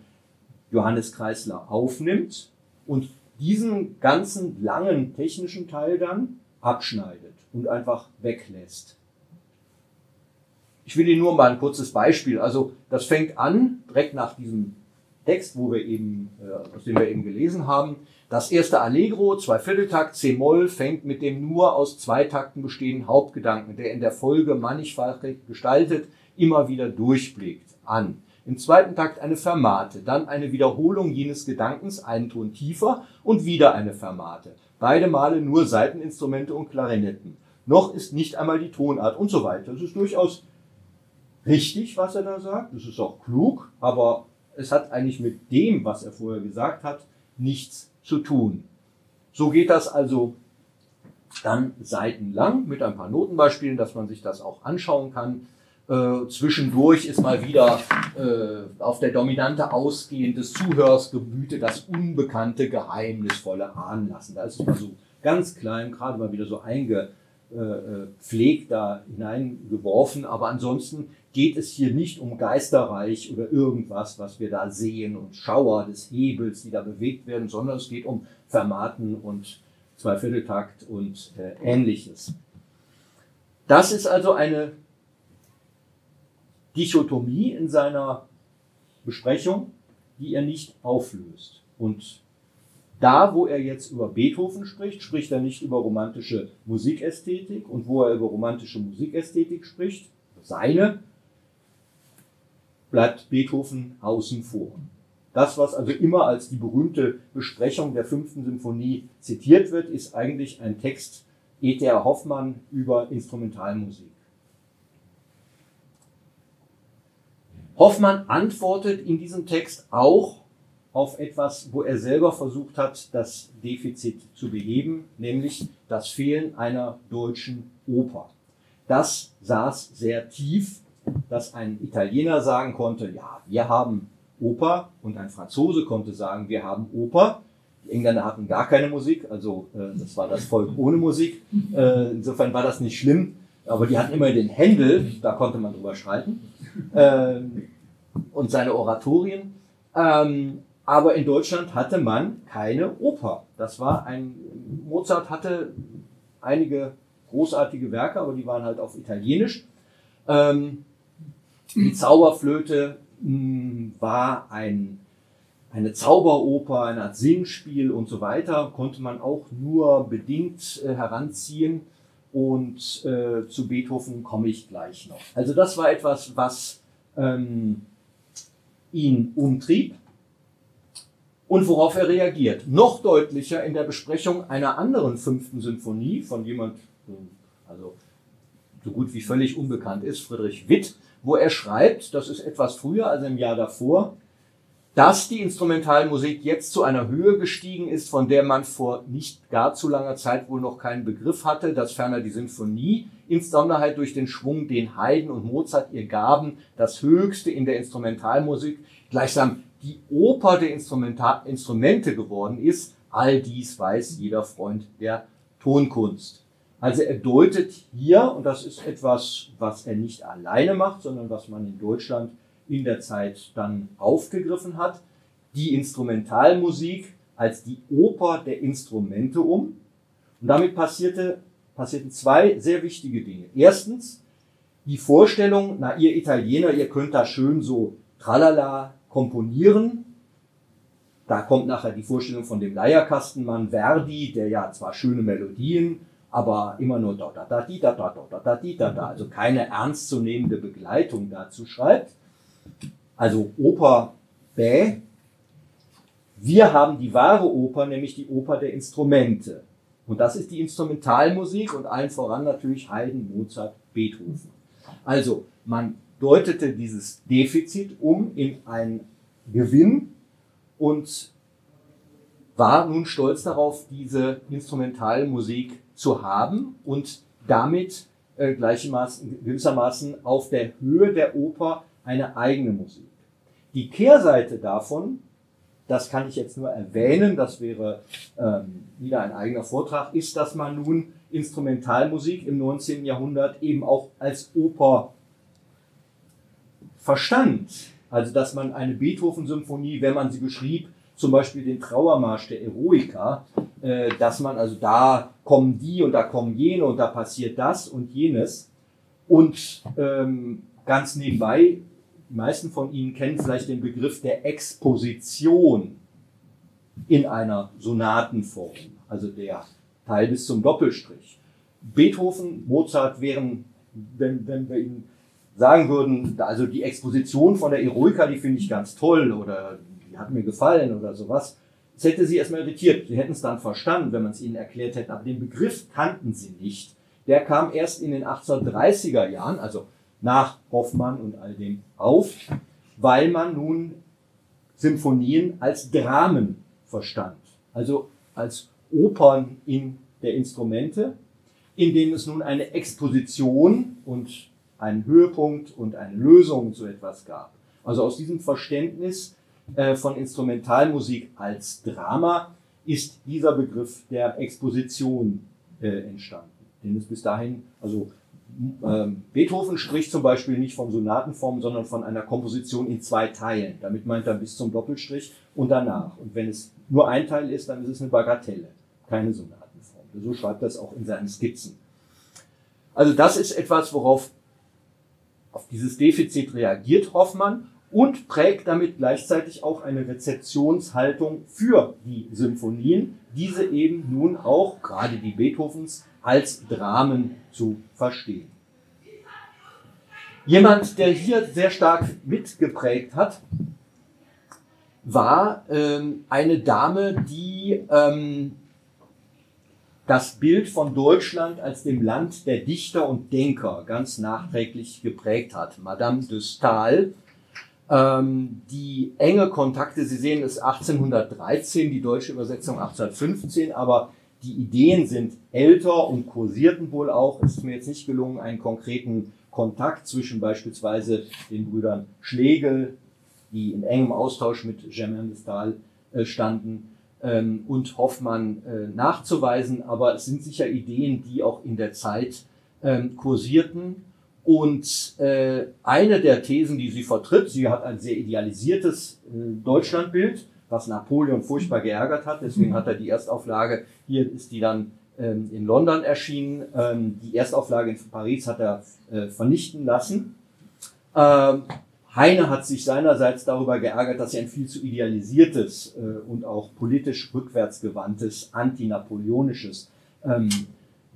Johannes Kreisler aufnimmt und diesen ganzen langen technischen Teil dann abschneidet und einfach weglässt. Ich will Ihnen nur mal ein kurzes Beispiel. Also das fängt an direkt nach diesem Text, wo wir eben, äh, aus dem wir eben gelesen haben. Das erste Allegro, Zweivierteltakt, C-Moll, fängt mit dem nur aus zwei Takten bestehenden Hauptgedanken, der in der Folge mannigfaltig gestaltet, immer wieder durchblickt, an. Im zweiten Takt eine Fermate, dann eine Wiederholung jenes Gedankens, einen Ton tiefer und wieder eine Fermate. Beide Male nur Seiteninstrumente und Klarinetten. Noch ist nicht einmal die Tonart und so weiter. Das ist durchaus richtig, was er da sagt. Das ist auch klug, aber es hat eigentlich mit dem, was er vorher gesagt hat, nichts zu tun. So geht das also dann seitenlang mit ein paar Notenbeispielen, dass man sich das auch anschauen kann. Äh, zwischendurch ist mal wieder äh, auf der Dominante ausgehend des Zuhörers gebüte das unbekannte, geheimnisvolle Ahnen lassen. Da ist es mal so ganz klein, gerade mal wieder so eingepflegt äh, da hineingeworfen. Aber ansonsten geht es hier nicht um Geisterreich oder irgendwas, was wir da sehen und Schauer des Hebels, die da bewegt werden, sondern es geht um Fermaten und Zweivierteltakt und äh, ähnliches. Das ist also eine Dichotomie in seiner Besprechung, die er nicht auflöst. Und da, wo er jetzt über Beethoven spricht, spricht er nicht über romantische Musikästhetik. Und wo er über romantische Musikästhetik spricht, seine, bleibt Beethoven außen vor. Das, was also immer als die berühmte Besprechung der fünften Symphonie zitiert wird, ist eigentlich ein Text E.T.R. Hoffmann über Instrumentalmusik. Hoffmann antwortet in diesem Text auch auf etwas, wo er selber versucht hat, das Defizit zu beheben, nämlich das Fehlen einer deutschen Oper. Das saß sehr tief, dass ein Italiener sagen konnte, ja, wir haben Oper und ein Franzose konnte sagen, wir haben Oper. Die Engländer hatten gar keine Musik, also äh, das war das Volk ohne Musik. Äh, insofern war das nicht schlimm, aber die hatten immer den Händel, da konnte man drüber streiten ähm, und seine Oratorien. Ähm, aber in Deutschland hatte man keine Oper. Das war ein, Mozart hatte einige großartige Werke, aber die waren halt auf Italienisch. Ähm, die Zauberflöte mh, hm, war ein, eine Zauberoper, eine Art Singspiel und so weiter konnte man auch nur bedingt äh, heranziehen. Und äh, zu Beethoven komme ich gleich noch. Also das war etwas, was ähm, ihn umtrieb und worauf er reagiert. Noch deutlicher in der Besprechung einer anderen fünften Sinfonie von jemand, also so gut wie völlig unbekannt ist, Friedrich Witt, wo er schreibt, das ist etwas früher, also im Jahr davor, dass die Instrumentalmusik jetzt zu einer Höhe gestiegen ist, von der man vor nicht gar zu langer Zeit wohl noch keinen Begriff hatte, dass ferner die Sinfonie, insbesondere durch den Schwung, den Haydn und Mozart ihr gaben, das Höchste in der Instrumentalmusik, gleichsam die Oper der Instrumental Instrumente geworden ist. All dies weiß jeder Freund der Tonkunst. Also er deutet hier, und das ist etwas, was er nicht alleine macht, sondern was man in Deutschland in der Zeit dann aufgegriffen hat, die Instrumentalmusik als die Oper der Instrumente um. Und damit passierte, passierten zwei sehr wichtige Dinge. Erstens, die Vorstellung, na ihr Italiener, ihr könnt da schön so tralala komponieren. Da kommt nachher die Vorstellung von dem Leierkastenmann Verdi, der ja zwar schöne Melodien, aber immer nur da da da di da da da da di da da, also keine ernstzunehmende Begleitung dazu schreibt. Also Oper bäh. Wir haben die wahre Oper, nämlich die Oper der Instrumente. Und das ist die Instrumentalmusik und allen voran natürlich Haydn, Mozart, Beethoven. Also man deutete dieses Defizit um in einen Gewinn und war nun stolz darauf, diese Instrumentalmusik zu haben und damit äh, gleichermaßen, gewissermaßen auf der Höhe der Oper eine eigene Musik. Die Kehrseite davon, das kann ich jetzt nur erwähnen, das wäre ähm, wieder ein eigener Vortrag, ist, dass man nun Instrumentalmusik im 19. Jahrhundert eben auch als Oper verstand. Also dass man eine Beethoven-Symphonie, wenn man sie beschrieb, zum Beispiel den Trauermarsch der Eroica, äh, dass man also da kommen die und da kommen jene und da passiert das und jenes. Und ähm, ganz nebenbei, die meisten von Ihnen kennen vielleicht den Begriff der Exposition in einer Sonatenform, also der Teil bis zum Doppelstrich. Beethoven, Mozart wären, wenn, wenn wir ihnen sagen würden, also die Exposition von der Eroica, die finde ich ganz toll oder die hat mir gefallen oder sowas, das hätte sie erstmal irritiert. Sie hätten es dann verstanden, wenn man es ihnen erklärt hätte, aber den Begriff kannten sie nicht. Der kam erst in den 1830er Jahren, also nach Hoffmann und all dem auf, weil man nun Symphonien als Dramen verstand, also als Opern in der Instrumente, in denen es nun eine Exposition und einen Höhepunkt und eine Lösung zu etwas gab. Also aus diesem Verständnis äh, von Instrumentalmusik als Drama ist dieser Begriff der Exposition äh, entstanden. Den es bis dahin, also Beethoven spricht zum Beispiel nicht von Sonatenform, sondern von einer Komposition in zwei Teilen. Damit meint er bis zum Doppelstrich und danach. Und wenn es nur ein Teil ist, dann ist es eine Bagatelle, keine Sonatenform. So schreibt er es auch in seinen Skizzen. Also das ist etwas, worauf auf dieses Defizit reagiert Hoffmann und prägt damit gleichzeitig auch eine Rezeptionshaltung für die Symphonien, diese eben nun auch, gerade die Beethovens, als Dramen zu verstehen. Jemand, der hier sehr stark mitgeprägt hat, war ähm, eine Dame, die ähm, das Bild von Deutschland als dem Land der Dichter und Denker ganz nachträglich geprägt hat. Madame de Stael, ähm, die enge Kontakte, Sie sehen es 1813, die deutsche Übersetzung 1815, aber die Ideen sind älter und kursierten wohl auch. Es ist mir jetzt nicht gelungen, einen konkreten Kontakt zwischen beispielsweise den Brüdern Schlegel, die in engem Austausch mit Germain de Stael äh, standen, ähm, und Hoffmann äh, nachzuweisen, aber es sind sicher Ideen, die auch in der Zeit ähm, kursierten. Und äh, eine der Thesen, die sie vertritt, sie hat ein sehr idealisiertes Deutschlandbild, was Napoleon furchtbar geärgert hat. Deswegen hat er die Erstauflage, hier ist die dann ähm, in London erschienen. Ähm, die Erstauflage in Paris hat er äh, vernichten lassen. Ähm, Heine hat sich seinerseits darüber geärgert, dass er ein viel zu idealisiertes äh, und auch politisch rückwärtsgewandtes, antinapoleonisches ähm,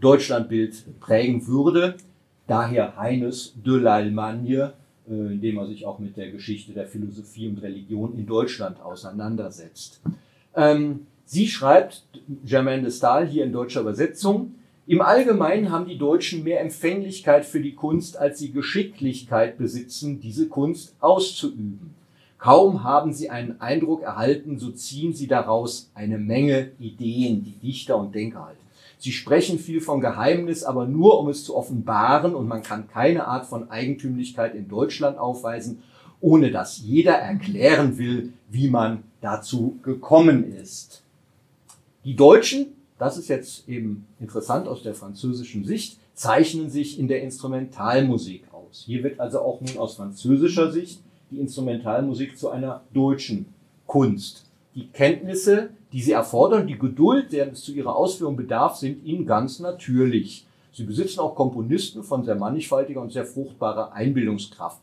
Deutschlandbild prägen würde. Daher Heines de l'Allemagne, indem er sich auch mit der Geschichte der Philosophie und Religion in Deutschland auseinandersetzt. Ähm, sie schreibt, Germaine de Stahl hier in deutscher Übersetzung, im Allgemeinen haben die Deutschen mehr Empfänglichkeit für die Kunst, als sie Geschicklichkeit besitzen, diese Kunst auszuüben. Kaum haben sie einen Eindruck erhalten, so ziehen sie daraus eine Menge Ideen, die Dichter und Denker halten. Sie sprechen viel von Geheimnis, aber nur um es zu offenbaren und man kann keine Art von Eigentümlichkeit in Deutschland aufweisen, ohne dass jeder erklären will, wie man dazu gekommen ist. Die Deutschen das ist jetzt eben interessant aus der französischen Sicht, zeichnen sich in der Instrumentalmusik aus. Hier wird also auch nun aus französischer Sicht die Instrumentalmusik zu einer deutschen Kunst. Die Kenntnisse, die sie erfordern, die Geduld, der es zu ihrer Ausführung bedarf, sind ihnen ganz natürlich. Sie besitzen auch Komponisten von sehr mannigfaltiger und sehr fruchtbarer Einbildungskraft.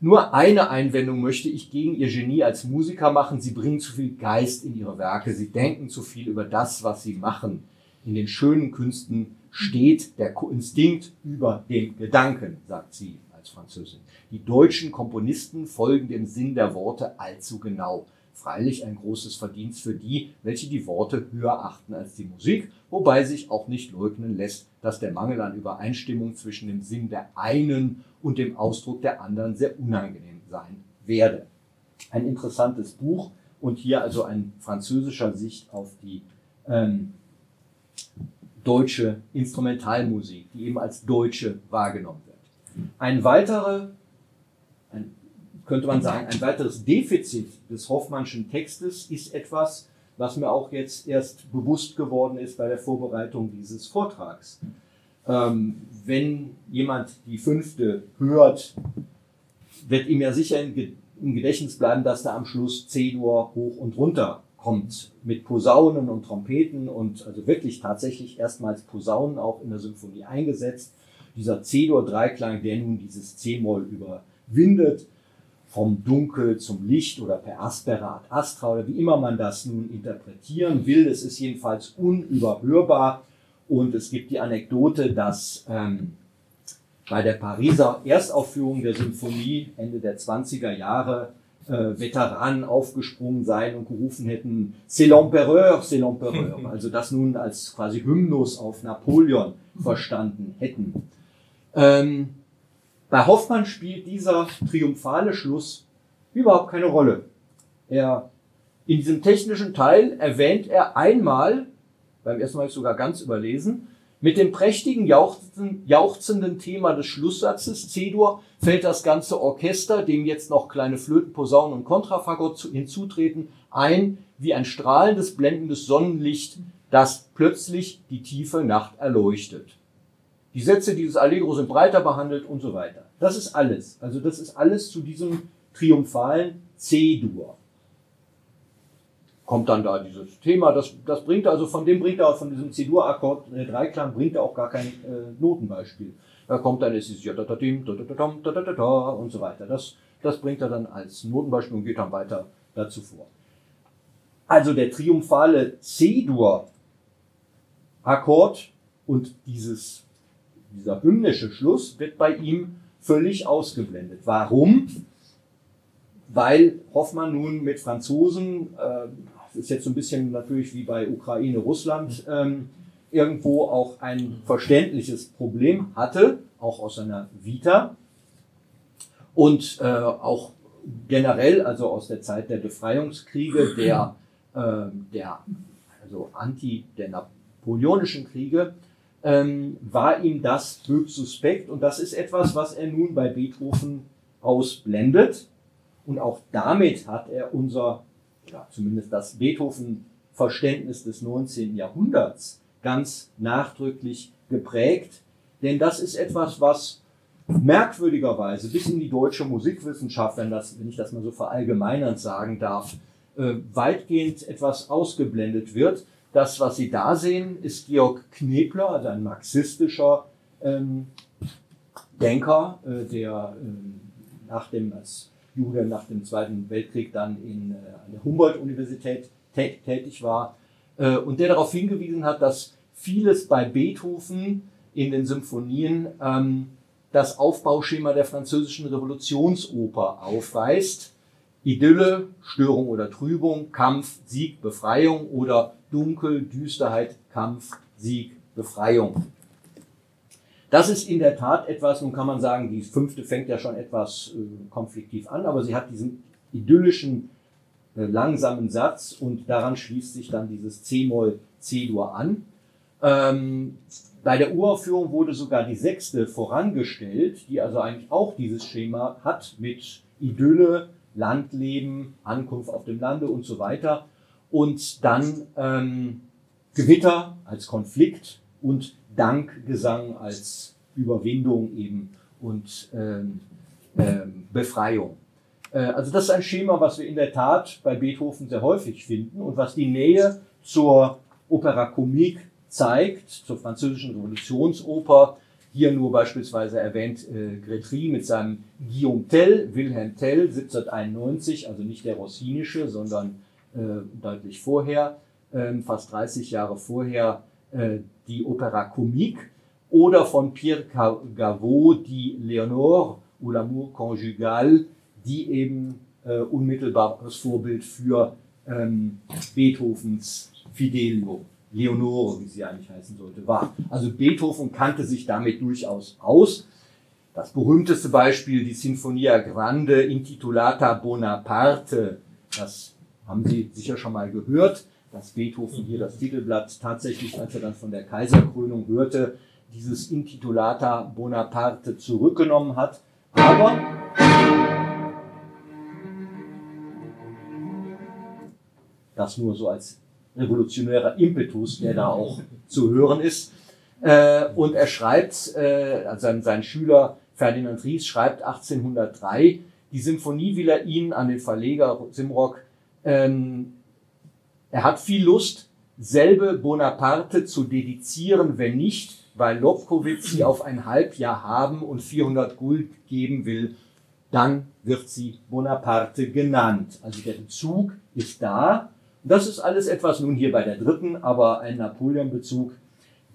Nur eine Einwendung möchte ich gegen ihr Genie als Musiker machen. Sie bringen zu viel Geist in ihre Werke. Sie denken zu viel über das, was sie machen. In den schönen Künsten steht der Instinkt über dem Gedanken, sagt sie als Französin. Die deutschen Komponisten folgen dem Sinn der Worte allzu genau. Freilich ein großes Verdienst für die, welche die Worte höher achten als die Musik, wobei sich auch nicht leugnen lässt, dass der Mangel an Übereinstimmung zwischen dem Sinn der einen und dem Ausdruck der anderen sehr unangenehm sein werde. Ein interessantes Buch und hier also ein französischer Sicht auf die ähm, deutsche Instrumentalmusik, die eben als deutsche wahrgenommen wird. Ein weiterer, könnte man sagen, ein weiteres Defizit des Hoffmannschen Textes ist etwas, was mir auch jetzt erst bewusst geworden ist bei der Vorbereitung dieses Vortrags. Ähm, wenn jemand die fünfte hört, wird ihm ja sicher im Gedächtnis bleiben, dass da am Schluss C-Dur hoch und runter kommt mit Posaunen und Trompeten und also wirklich tatsächlich erstmals Posaunen auch in der Symphonie eingesetzt. Dieser C-Dur-Dreiklang, der nun dieses C-Moll überwindet, vom Dunkel zum Licht oder per Aspera ad Astra oder wie immer man das nun interpretieren will. Es ist jedenfalls unüberhörbar und es gibt die Anekdote, dass ähm, bei der Pariser Erstaufführung der Symphonie Ende der 20er Jahre äh, Veteranen aufgesprungen seien und gerufen hätten, c'est l'empereur, c'est l'empereur. Also das nun als quasi Hymnus auf Napoleon verstanden hätten. Ähm, bei Hoffmann spielt dieser triumphale Schluss überhaupt keine Rolle. Er, in diesem technischen Teil erwähnt er einmal beim ersten Mal sogar ganz überlesen. Mit dem prächtigen jauchzenden, jauchzenden Thema des Schlusssatzes C-Dur fällt das ganze Orchester, dem jetzt noch kleine Flöten, Posaunen und Kontrafagott hinzutreten, ein wie ein strahlendes, blendendes Sonnenlicht, das plötzlich die tiefe Nacht erleuchtet. Die Sätze dieses Allegro sind breiter behandelt und so weiter. Das ist alles. Also das ist alles zu diesem triumphalen C-Dur kommt dann da dieses Thema, das, das bringt also, von dem bringt er, von diesem C-Dur-Akkord, der Dreiklang, bringt er auch gar kein äh, Notenbeispiel. Da kommt dann, es ist da und so weiter. Das, das bringt er dann als Notenbeispiel und geht dann weiter dazu vor. Also der triumphale C-Dur-Akkord und dieses, dieser hymnische Schluss wird bei ihm völlig ausgeblendet. Warum? Weil Hoffmann nun mit Franzosen äh, ist jetzt so ein bisschen natürlich wie bei Ukraine, Russland, ähm, irgendwo auch ein verständliches Problem hatte, auch aus seiner Vita und äh, auch generell, also aus der Zeit der Befreiungskriege, der, äh, der also anti der napoleonischen Kriege, ähm, war ihm das höchst suspekt und das ist etwas, was er nun bei Beethoven ausblendet und auch damit hat er unser ja, zumindest das Beethoven-Verständnis des 19. Jahrhunderts ganz nachdrücklich geprägt. Denn das ist etwas, was merkwürdigerweise bis in die deutsche Musikwissenschaft, wenn, das, wenn ich das mal so verallgemeinernd sagen darf, äh, weitgehend etwas ausgeblendet wird. Das, was Sie da sehen, ist Georg Knebler, also ein marxistischer ähm, Denker, äh, der äh, nach dem, als Jude nach dem Zweiten Weltkrieg dann in, äh, an der Humboldt-Universität tätig war äh, und der darauf hingewiesen hat, dass vieles bei Beethoven in den Symphonien ähm, das Aufbauschema der französischen Revolutionsoper aufweist. Idylle, Störung oder Trübung, Kampf, Sieg, Befreiung oder Dunkel, Düsterheit, Kampf, Sieg, Befreiung. Das ist in der Tat etwas, nun kann man sagen, die fünfte fängt ja schon etwas äh, konfliktiv an, aber sie hat diesen idyllischen, äh, langsamen Satz und daran schließt sich dann dieses C-Moll C-Dur an. Ähm, bei der Uraufführung wurde sogar die sechste vorangestellt, die also eigentlich auch dieses Schema hat mit Idylle, Landleben, Ankunft auf dem Lande und so weiter. Und dann ähm, Gewitter als Konflikt und Dankgesang als Überwindung eben und ähm, ähm, Befreiung. Äh, also das ist ein Schema, was wir in der Tat bei Beethoven sehr häufig finden und was die Nähe zur Opera Comique zeigt, zur französischen Revolutionsoper. Hier nur beispielsweise erwähnt äh, Gretry mit seinem Guillaume Tell, Wilhelm Tell, 1791, also nicht der rossinische, sondern deutlich vorher, äh, fast 30 Jahre vorher, äh, die Opera Comique oder von Pierre Gavot die Léonore ou l'amour conjugal, die eben äh, unmittelbares Vorbild für ähm, Beethovens Fidelio, Leonore, wie sie eigentlich heißen sollte, war. Also Beethoven kannte sich damit durchaus aus. Das berühmteste Beispiel, die Sinfonia Grande intitulata Bonaparte, das haben Sie sicher schon mal gehört dass Beethoven hier das Titelblatt tatsächlich, als er dann von der Kaiserkrönung hörte, dieses Intitulata Bonaparte zurückgenommen hat. Aber das nur so als revolutionärer Impetus, der da auch zu hören ist. Äh, und er schreibt, äh, also sein, Schüler Ferdinand Ries schreibt 1803, die Symphonie will er ihnen an den Verleger Simrock ähm, er hat viel Lust, selbe Bonaparte zu dedizieren, wenn nicht, weil Lobkowitz sie auf ein Halbjahr haben und 400 Guld geben will, dann wird sie Bonaparte genannt. Also der Bezug ist da. Das ist alles etwas nun hier bei der dritten, aber ein Napoleon-Bezug,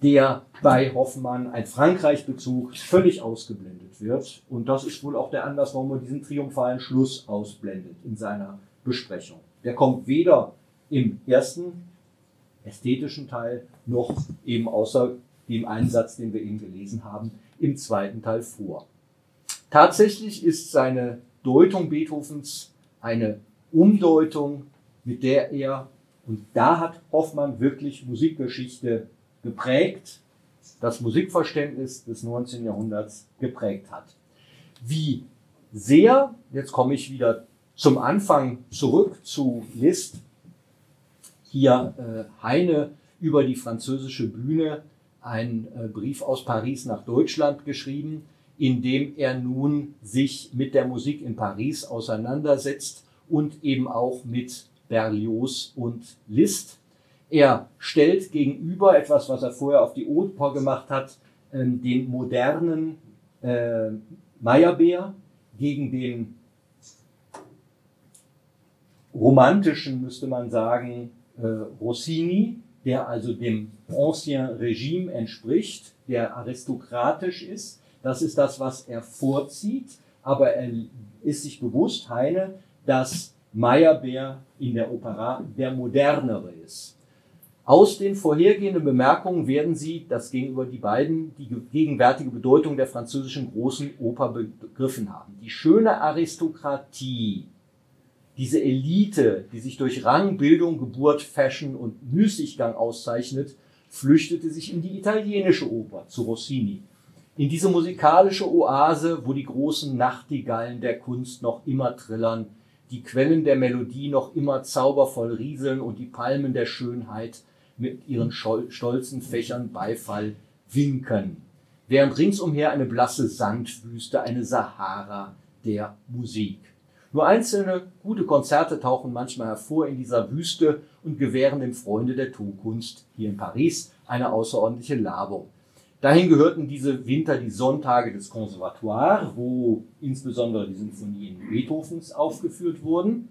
der bei Hoffmann, ein Frankreich-Bezug, völlig ausgeblendet wird. Und das ist wohl auch der Anlass, warum er diesen triumphalen Schluss ausblendet in seiner Besprechung. Der kommt weder im ersten ästhetischen Teil noch eben außer dem Einsatz, den wir eben gelesen haben, im zweiten Teil vor. Tatsächlich ist seine Deutung Beethovens eine Umdeutung, mit der er, und da hat Hoffmann wirklich Musikgeschichte geprägt, das Musikverständnis des 19. Jahrhunderts geprägt hat. Wie sehr, jetzt komme ich wieder zum Anfang zurück zu Liszt, hier äh, Heine über die französische Bühne einen äh, Brief aus Paris nach Deutschland geschrieben, in dem er nun sich mit der Musik in Paris auseinandersetzt und eben auch mit Berlioz und Liszt. Er stellt gegenüber etwas, was er vorher auf die Oper gemacht hat, äh, den modernen äh, Meyerbeer gegen den romantischen, müsste man sagen, äh, Rossini, der also dem Ancien Regime entspricht, der aristokratisch ist. Das ist das, was er vorzieht. Aber er ist sich bewusst, Heine, dass Meyerbeer in der Opera der modernere ist. Aus den vorhergehenden Bemerkungen werden Sie, das gegenüber die beiden, die gegenwärtige Bedeutung der französischen großen Oper begriffen haben. Die schöne Aristokratie diese Elite, die sich durch Rang, Bildung, Geburt, Fashion und Müßiggang auszeichnet, flüchtete sich in die italienische Oper zu Rossini. In diese musikalische Oase, wo die großen Nachtigallen der Kunst noch immer trillern, die Quellen der Melodie noch immer zaubervoll rieseln und die Palmen der Schönheit mit ihren stolzen Fächern Beifall winken. Während ringsumher eine blasse Sandwüste, eine Sahara der Musik. Nur einzelne gute Konzerte tauchen manchmal hervor in dieser Wüste und gewähren dem Freunde der Tonkunst hier in Paris eine außerordentliche Labung. Dahin gehörten diese Winter die Sonntage des Conservatoire, wo insbesondere die Sinfonien Beethovens aufgeführt wurden,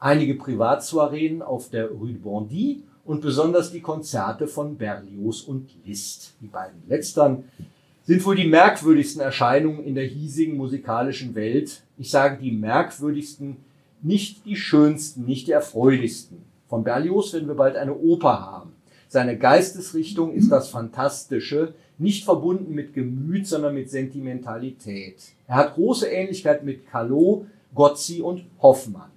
einige Privatsoireen auf der Rue de Bondy und besonders die Konzerte von Berlioz und Liszt. Die beiden letztern sind wohl die merkwürdigsten Erscheinungen in der hiesigen musikalischen Welt. Ich sage die merkwürdigsten, nicht die schönsten, nicht die erfreulichsten. Von Berlioz werden wir bald eine Oper haben. Seine Geistesrichtung ist das Fantastische, nicht verbunden mit Gemüt, sondern mit Sentimentalität. Er hat große Ähnlichkeit mit Callot, Gozzi und Hoffmann.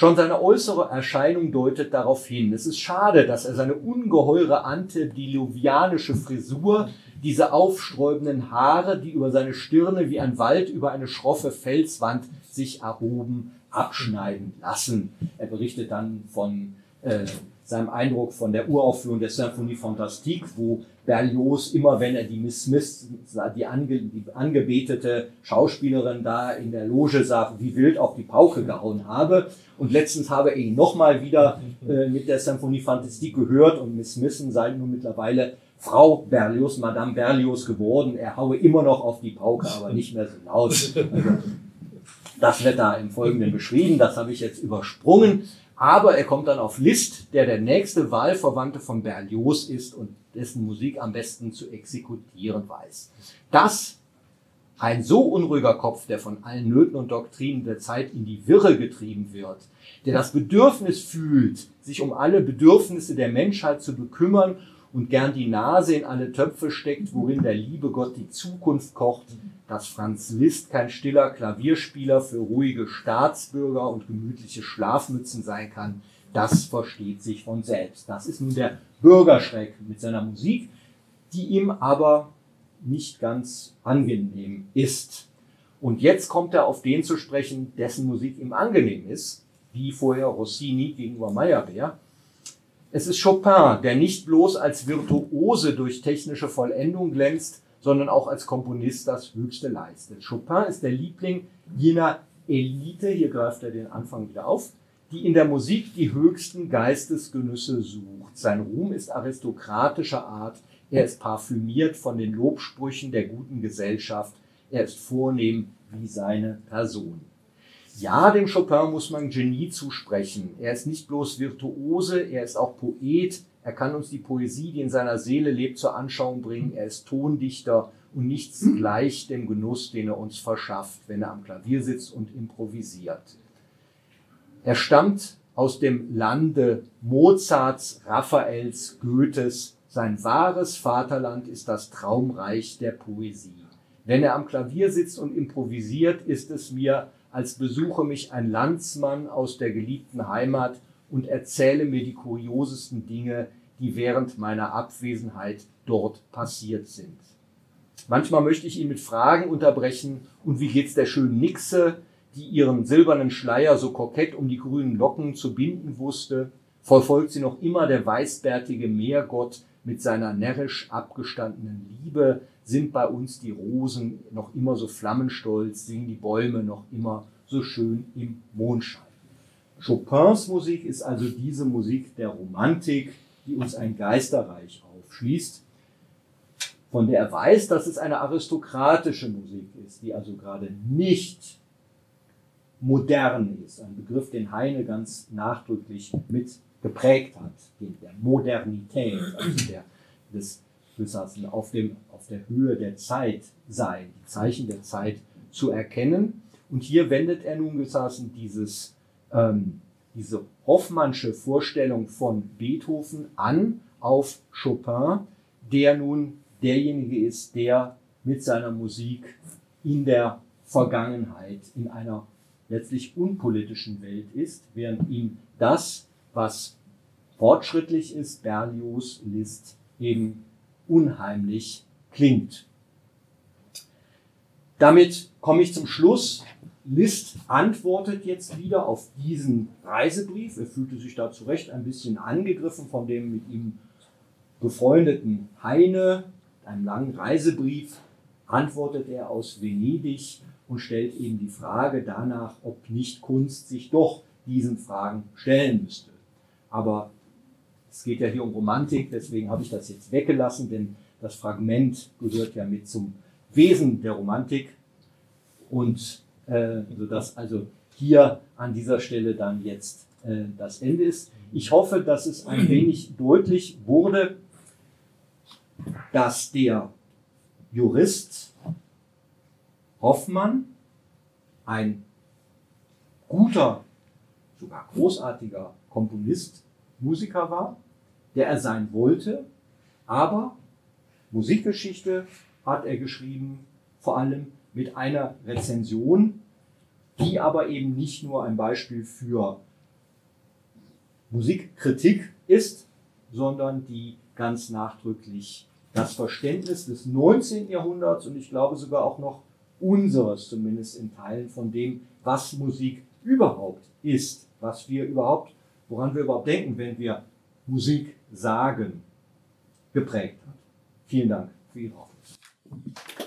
Schon seine äußere Erscheinung deutet darauf hin. Es ist schade, dass er seine ungeheure antediluvianische Frisur, diese aufsträubenden Haare, die über seine Stirne wie ein Wald über eine schroffe Felswand sich erhoben, abschneiden lassen. Er berichtet dann von äh, seinem Eindruck von der Uraufführung der Symphonie Fantastique, wo Berlioz immer, wenn er die Miss Smith, die, ange, die angebetete Schauspielerin da in der Loge sah, wie wild auf die Pauke gehauen habe. Und letztens habe er ihn nochmal wieder äh, mit der Symphonie Fantastique gehört und Miss Smith sei nun mittlerweile Frau Berlioz, Madame Berlioz geworden. Er haue immer noch auf die Pauke, aber nicht mehr so laut. Also, das wird da im Folgenden beschrieben, das habe ich jetzt übersprungen. Aber er kommt dann auf Liszt, der der nächste Wahlverwandte von Berlioz ist und dessen Musik am besten zu exekutieren weiß. Dass ein so unruhiger Kopf, der von allen Nöten und Doktrinen der Zeit in die Wirre getrieben wird, der das Bedürfnis fühlt, sich um alle Bedürfnisse der Menschheit zu bekümmern und gern die Nase in alle Töpfe steckt, worin der liebe Gott die Zukunft kocht, dass Franz Liszt kein stiller Klavierspieler für ruhige Staatsbürger und gemütliche Schlafmützen sein kann, das versteht sich von selbst. Das ist nun der Bürgerschreck mit seiner Musik, die ihm aber nicht ganz angenehm ist. Und jetzt kommt er auf den zu sprechen, dessen Musik ihm angenehm ist, wie vorher Rossini gegenüber Meyerbeer. Es ist Chopin, der nicht bloß als Virtuose durch technische Vollendung glänzt, sondern auch als Komponist das Höchste leistet. Chopin ist der Liebling jener Elite, hier greift er den Anfang wieder auf, die in der Musik die höchsten Geistesgenüsse sucht. Sein Ruhm ist aristokratischer Art, er ist parfümiert von den Lobsprüchen der guten Gesellschaft, er ist vornehm wie seine Person. Ja, dem Chopin muss man Genie zusprechen. Er ist nicht bloß Virtuose, er ist auch Poet. Er kann uns die Poesie, die in seiner Seele lebt, zur Anschauung bringen. Er ist Tondichter und nichts gleich dem Genuss, den er uns verschafft, wenn er am Klavier sitzt und improvisiert. Er stammt aus dem Lande Mozarts, Raphaels, Goethes. Sein wahres Vaterland ist das Traumreich der Poesie. Wenn er am Klavier sitzt und improvisiert, ist es mir, als besuche mich ein Landsmann aus der geliebten Heimat und erzähle mir die kuriosesten Dinge, die während meiner Abwesenheit dort passiert sind. Manchmal möchte ich ihn mit Fragen unterbrechen, und wie geht's der schönen Nixe, die ihren silbernen Schleier so kokett um die grünen Locken zu binden wusste, verfolgt sie noch immer der weißbärtige Meergott mit seiner närrisch abgestandenen Liebe, sind bei uns die Rosen noch immer so flammenstolz, singen die Bäume noch immer so schön im Mondschein. Chopins Musik ist also diese Musik der Romantik, die uns ein Geisterreich aufschließt, von der er weiß, dass es eine aristokratische Musik ist, die also gerade nicht modern ist. Ein Begriff, den Heine ganz nachdrücklich mit geprägt hat, der Modernität, also der, des Besassen, auf, auf der Höhe der Zeit sein, die Zeichen der Zeit zu erkennen. Und hier wendet er nun gesaßen dieses, ähm, diese Hoffmannsche Vorstellung von Beethoven an auf Chopin, der nun derjenige ist, der mit seiner Musik in der Vergangenheit, in einer letztlich unpolitischen Welt ist, während ihm das, was fortschrittlich ist, Berlioz, Liszt, eben unheimlich klingt. Damit komme ich zum Schluss. Liszt antwortet jetzt wieder auf diesen Reisebrief. Er fühlte sich da zu Recht ein bisschen angegriffen von dem mit ihm befreundeten Heine. Einem langen Reisebrief antwortet er aus Venedig und stellt eben die Frage danach, ob nicht Kunst sich doch diesen Fragen stellen müsste. Aber es geht ja hier um Romantik, deswegen habe ich das jetzt weggelassen, denn das Fragment gehört ja mit zum Wesen der Romantik und äh, sodass also hier an dieser Stelle dann jetzt äh, das Ende ist. Ich hoffe, dass es ein wenig deutlich wurde, dass der Jurist Hoffmann ein guter, sogar großartiger Komponist, Musiker war, der er sein wollte, aber Musikgeschichte hat er geschrieben, vor allem mit einer Rezension, die aber eben nicht nur ein Beispiel für Musikkritik ist, sondern die ganz nachdrücklich das Verständnis des 19. Jahrhunderts und ich glaube sogar auch noch unseres, zumindest in Teilen von dem, was Musik überhaupt ist, was wir überhaupt, woran wir überhaupt denken, wenn wir Musik sagen, geprägt hat. Vielen Dank für Ihre Aufmerksamkeit.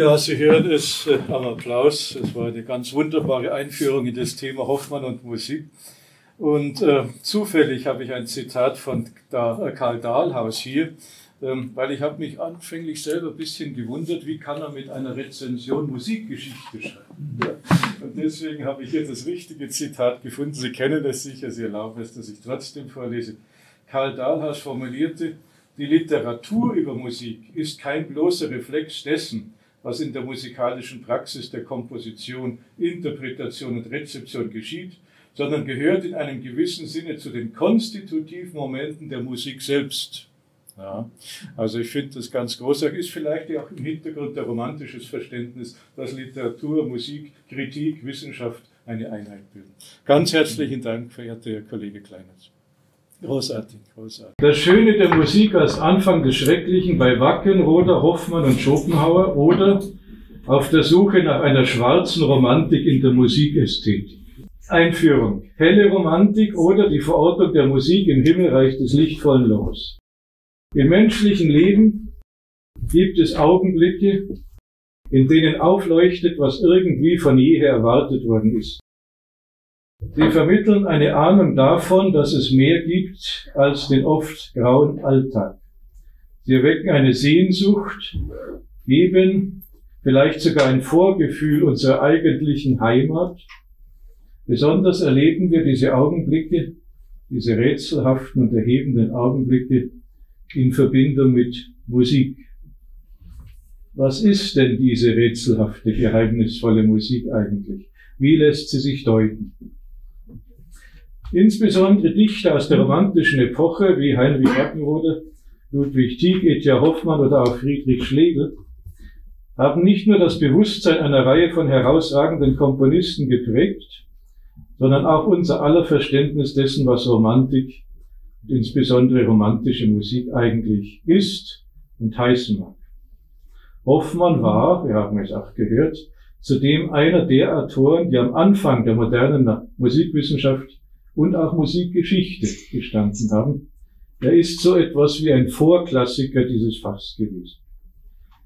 Ja, Sie hören es äh, am Applaus. Es war eine ganz wunderbare Einführung in das Thema Hoffmann und Musik. Und äh, zufällig habe ich ein Zitat von da, äh, Karl Dahlhaus hier, ähm, weil ich habe mich anfänglich selber ein bisschen gewundert, wie kann er mit einer Rezension Musikgeschichte schreiben. Ja. Und deswegen habe ich hier das richtige Zitat gefunden. Sie kennen es sicher, Sie erlauben es, dass ich trotzdem vorlese. Karl Dahlhaus formulierte, die Literatur über Musik ist kein bloßer Reflex dessen, was in der musikalischen Praxis der Komposition, Interpretation und Rezeption geschieht, sondern gehört in einem gewissen Sinne zu den konstitutiven Momenten der Musik selbst. Ja, also ich finde das ganz großartig, ist vielleicht auch im Hintergrund der romantisches Verständnis, dass Literatur, Musik, Kritik, Wissenschaft eine Einheit bilden. Ganz herzlichen Dank, verehrter Herr Kollege Kleinert. Großartig, großartig. Das Schöne der Musik als Anfang des Schrecklichen bei Wackenroder, Hoffmann und Schopenhauer oder auf der Suche nach einer schwarzen Romantik in der Musikästhetik. Einführung. Helle Romantik oder die Verortung der Musik im Himmelreich des lichtvollen Los. Im menschlichen Leben gibt es Augenblicke, in denen aufleuchtet, was irgendwie von jeher erwartet worden ist. Sie vermitteln eine Ahnung davon, dass es mehr gibt als den oft grauen Alltag. Sie erwecken eine Sehnsucht, geben vielleicht sogar ein Vorgefühl unserer eigentlichen Heimat. Besonders erleben wir diese Augenblicke, diese rätselhaften und erhebenden Augenblicke in Verbindung mit Musik. Was ist denn diese rätselhafte, geheimnisvolle Musik eigentlich? Wie lässt sie sich deuten? Insbesondere Dichter aus der romantischen Epoche wie Heinrich Wackenroder, Ludwig Tieck, Etja Hoffmann oder auch Friedrich Schlegel haben nicht nur das Bewusstsein einer Reihe von herausragenden Komponisten geprägt, sondern auch unser aller Verständnis dessen, was Romantik und insbesondere romantische Musik eigentlich ist und heißen mag. Hoffmann war, wir haben es auch gehört, zudem einer der Autoren, die am Anfang der modernen Musikwissenschaft und auch Musikgeschichte gestanden haben. Er ist so etwas wie ein Vorklassiker dieses Fachs gewesen.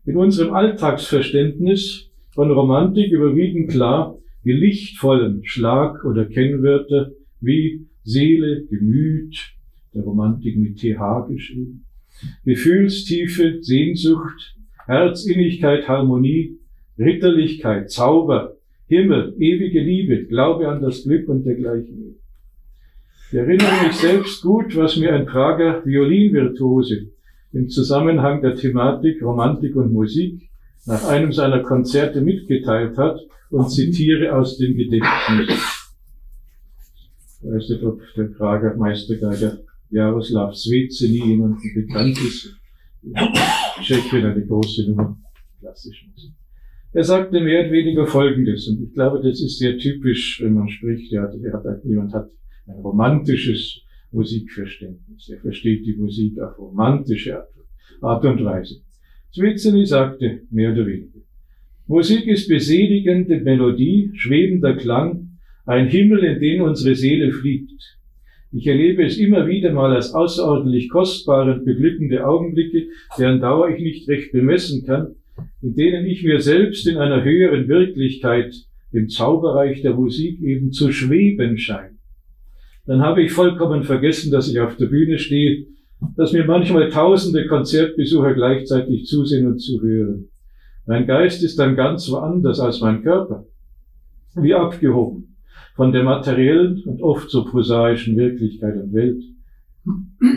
In unserem Alltagsverständnis von Romantik überwiegen klar die lichtvollen Schlag- oder Kennwörter wie Seele, Gemüt, der Romantik mit TH geschrieben, Gefühlstiefe, Sehnsucht, Herzinnigkeit, Harmonie, Ritterlichkeit, Zauber, Himmel, ewige Liebe, Glaube an das Glück und dergleichen. Ich erinnere mich selbst gut, was mir ein Prager Violinvirtuose im Zusammenhang der Thematik Romantik und Musik nach einem seiner Konzerte mitgeteilt hat und zitiere aus dem Gedächtnis. Ich weiß nicht, ob der Prager Meistergeiger Jaroslav Svetseny jemanden bekannt ist. Tschechien eine große Nummer, klassische Musik. Er sagte mehr oder weniger Folgendes, und ich glaube, das ist sehr typisch, wenn man spricht, hat, jemand hat ein romantisches Musikverständnis. Er versteht die Musik auf romantische Art und Weise. Zwitzeli sagte mehr oder weniger. Musik ist beseligende Melodie, schwebender Klang, ein Himmel, in den unsere Seele fliegt. Ich erlebe es immer wieder mal als außerordentlich kostbare und beglückende Augenblicke, deren Dauer ich nicht recht bemessen kann, in denen ich mir selbst in einer höheren Wirklichkeit, dem Zauberreich der Musik eben zu schweben scheine, dann habe ich vollkommen vergessen, dass ich auf der Bühne stehe, dass mir manchmal tausende Konzertbesucher gleichzeitig zusehen und zuhören. Mein Geist ist dann ganz woanders als mein Körper, wie abgehoben von der materiellen und oft so prosaischen Wirklichkeit und Welt.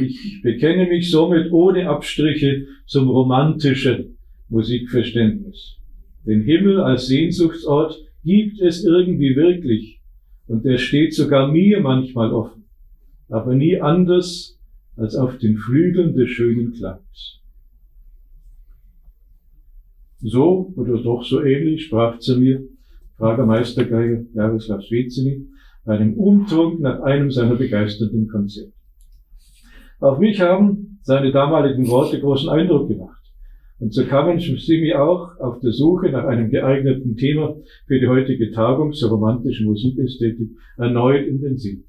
Ich bekenne mich somit ohne Abstriche zum romantischen Musikverständnis. Den Himmel als Sehnsuchtsort gibt es irgendwie wirklich und er steht sogar mir manchmal offen, aber nie anders als auf den Flügeln des schönen Klangs. So oder doch so ähnlich sprach zu mir Prager Jaroslav Svizini bei einem Umtrunk nach einem seiner begeisternden Konzerte. Auf mich haben seine damaligen Worte großen Eindruck gemacht. Und so kamen sie mir auch auf der Suche nach einem geeigneten Thema für die heutige Tagung zur romantischen Musikästhetik erneut in den Sinn.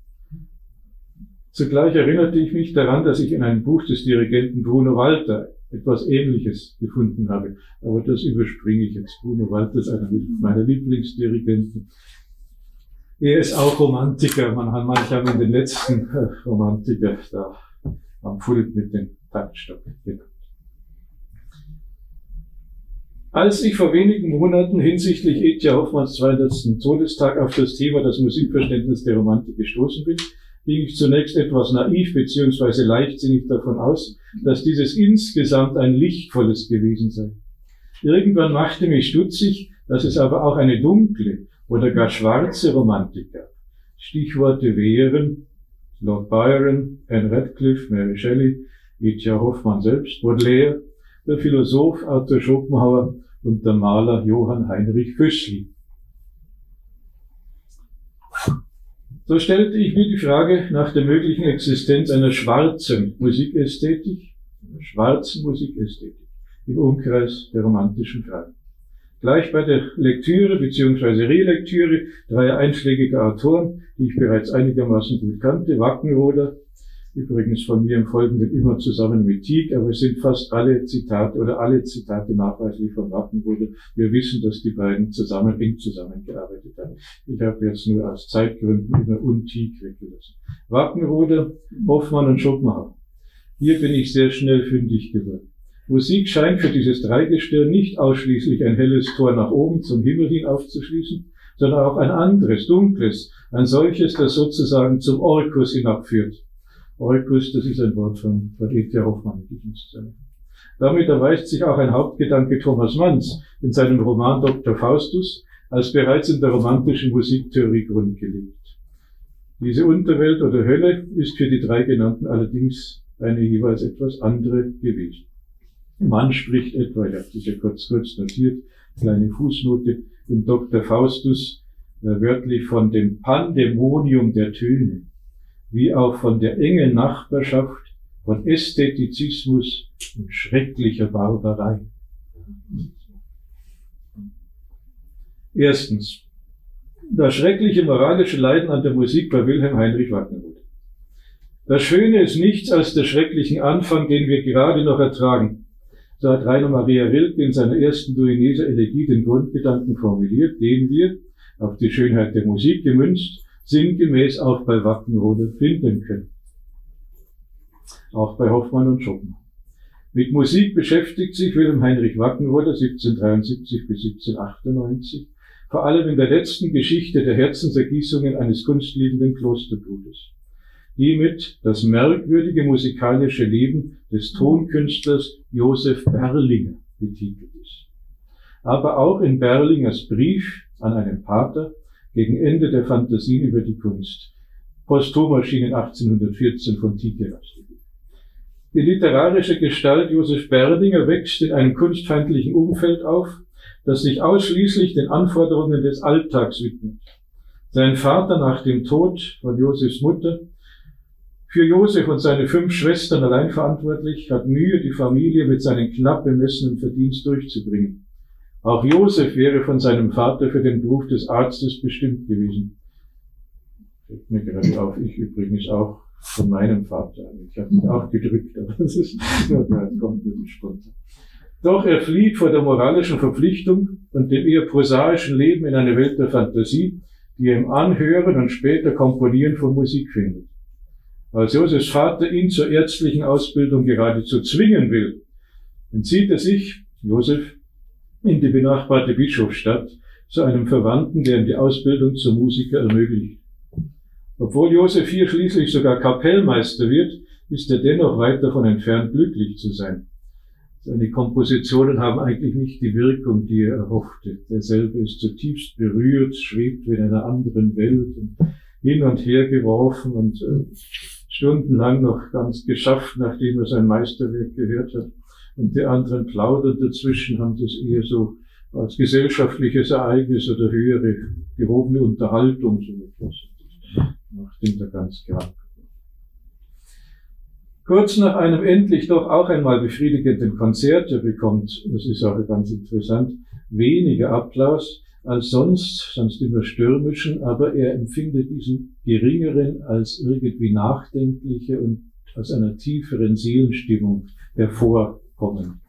Zugleich erinnerte ich mich daran, dass ich in einem Buch des Dirigenten Bruno Walter etwas Ähnliches gefunden habe. Aber das überspringe ich jetzt. Bruno Walter ist einer meiner Lieblingsdirigenten. Er ist auch Romantiker. Man hat manchmal den letzten äh, Romantiker da am Pult mit dem Taktstock genannt. Als ich vor wenigen Monaten hinsichtlich Etja Hoffmanns 200. Todestag auf das Thema das Musikverständnis der Romantik gestoßen bin, ging ich zunächst etwas naiv bzw. leichtsinnig davon aus, dass dieses insgesamt ein lichtvolles gewesen sei. Irgendwann machte mich stutzig, dass es aber auch eine dunkle oder gar schwarze Romantik gab. Stichworte wären Lord Byron, Anne Radcliffe, Mary Shelley, E.T.A. Hoffmann selbst, Baudelaire, der Philosoph Arthur Schopenhauer und der Maler Johann Heinrich Füssli. So stellte ich mir die Frage nach der möglichen Existenz einer schwarzen Musikästhetik, einer schwarzen Musikästhetik im Umkreis der romantischen Fragen. Gleich bei der Lektüre bzw. Relektüre dreier einschlägiger Autoren, die ich bereits einigermaßen gut kannte, Wackenroder, übrigens von mir im Folgenden immer zusammen mit Tieck, aber es sind fast alle Zitate oder alle Zitate nachweislich von Wackenroder. Wir wissen, dass die beiden zusammen, eng zusammengearbeitet haben. Ich habe jetzt nur aus Zeitgründen immer und Tieck weggelassen. Wackenroder, Hoffmann und Schopenhauer. Hier bin ich sehr schnell fündig geworden. Musik scheint für dieses Dreigestirn nicht ausschließlich ein helles Tor nach oben zum Himmel hin aufzuschließen, sondern auch ein anderes, dunkles, ein solches, das sozusagen zum Orkus hinabführt. Orkus, das ist ein Wort von, von E.T. Hoffmann in. Damit erweist sich auch ein Hauptgedanke Thomas Manns in seinem Roman Dr. Faustus als bereits in der romantischen Musiktheorie grundgelegt. Diese Unterwelt oder Hölle ist für die drei genannten allerdings eine jeweils etwas andere gewesen. Mann spricht etwa, ich habe das ja kurz, kurz notiert, kleine Fußnote, im Dr. Faustus äh, wörtlich von dem Pandemonium der Töne wie auch von der engen Nachbarschaft von Ästhetizismus und schrecklicher Barbarei. Erstens. Das schreckliche moralische Leiden an der Musik bei Wilhelm Heinrich Wagnerroth. Das Schöne ist nichts als der schrecklichen Anfang, den wir gerade noch ertragen. So hat Rainer Maria Rilke in seiner ersten Duineser Elegie den Grundgedanken formuliert, den wir, auf die Schönheit der Musik gemünzt, sinngemäß auch bei Wackenrode finden können. Auch bei Hoffmann und Schoppen. Mit Musik beschäftigt sich Wilhelm Heinrich Wackenroder 1773 bis 1798, vor allem in der letzten Geschichte der Herzensergießungen eines kunstliebenden Klosterbruders, die mit das merkwürdige musikalische Leben des Tonkünstlers Josef Berlinger betitelt ist. Aber auch in Berlingers Brief an einen Pater gegen Ende der Fantasien über die Kunst. Posthum erschienen 1814 von Tike Die literarische Gestalt Josef Berdinger wächst in einem kunstfeindlichen Umfeld auf, das sich ausschließlich den Anforderungen des Alltags widmet. Sein Vater nach dem Tod von Josefs Mutter, für Josef und seine fünf Schwestern allein verantwortlich, hat Mühe, die Familie mit seinen knapp bemessenen Verdienst durchzubringen. Auch Josef wäre von seinem Vater für den Beruf des Arztes bestimmt gewesen. Fällt mir gerade auf, ich übrigens auch von meinem Vater. Ich habe mich auch gedrückt, aber das ist, ja, kommt bisschen spontan. Doch er flieht vor der moralischen Verpflichtung und dem eher prosaischen Leben in eine Welt der Fantasie, die er im Anhören und später Komponieren von Musik findet. Als Josefs Vater ihn zur ärztlichen Ausbildung geradezu zwingen will, entzieht er sich, Josef, in die benachbarte Bischofsstadt zu einem Verwandten, der ihm die Ausbildung zum Musiker ermöglicht. Obwohl Josef hier schließlich sogar Kapellmeister wird, ist er dennoch weit davon entfernt, glücklich zu sein. Seine Kompositionen haben eigentlich nicht die Wirkung, die er erhoffte. Derselbe ist zutiefst berührt, schwebt in einer anderen Welt und hin und her geworfen und äh, stundenlang noch ganz geschafft, nachdem er sein Meisterwerk gehört hat. Und die anderen plaudern dazwischen, haben das eher so als gesellschaftliches Ereignis oder höhere gehobene Unterhaltung so etwas. Das macht ihn da ganz krank. Kurz nach einem endlich doch auch einmal befriedigenden Konzert, er bekommt, das ist auch ganz interessant, weniger Applaus als sonst, sonst immer stürmischen, aber er empfindet diesen geringeren als irgendwie nachdenkliche und aus einer tieferen Seelenstimmung hervorkommen.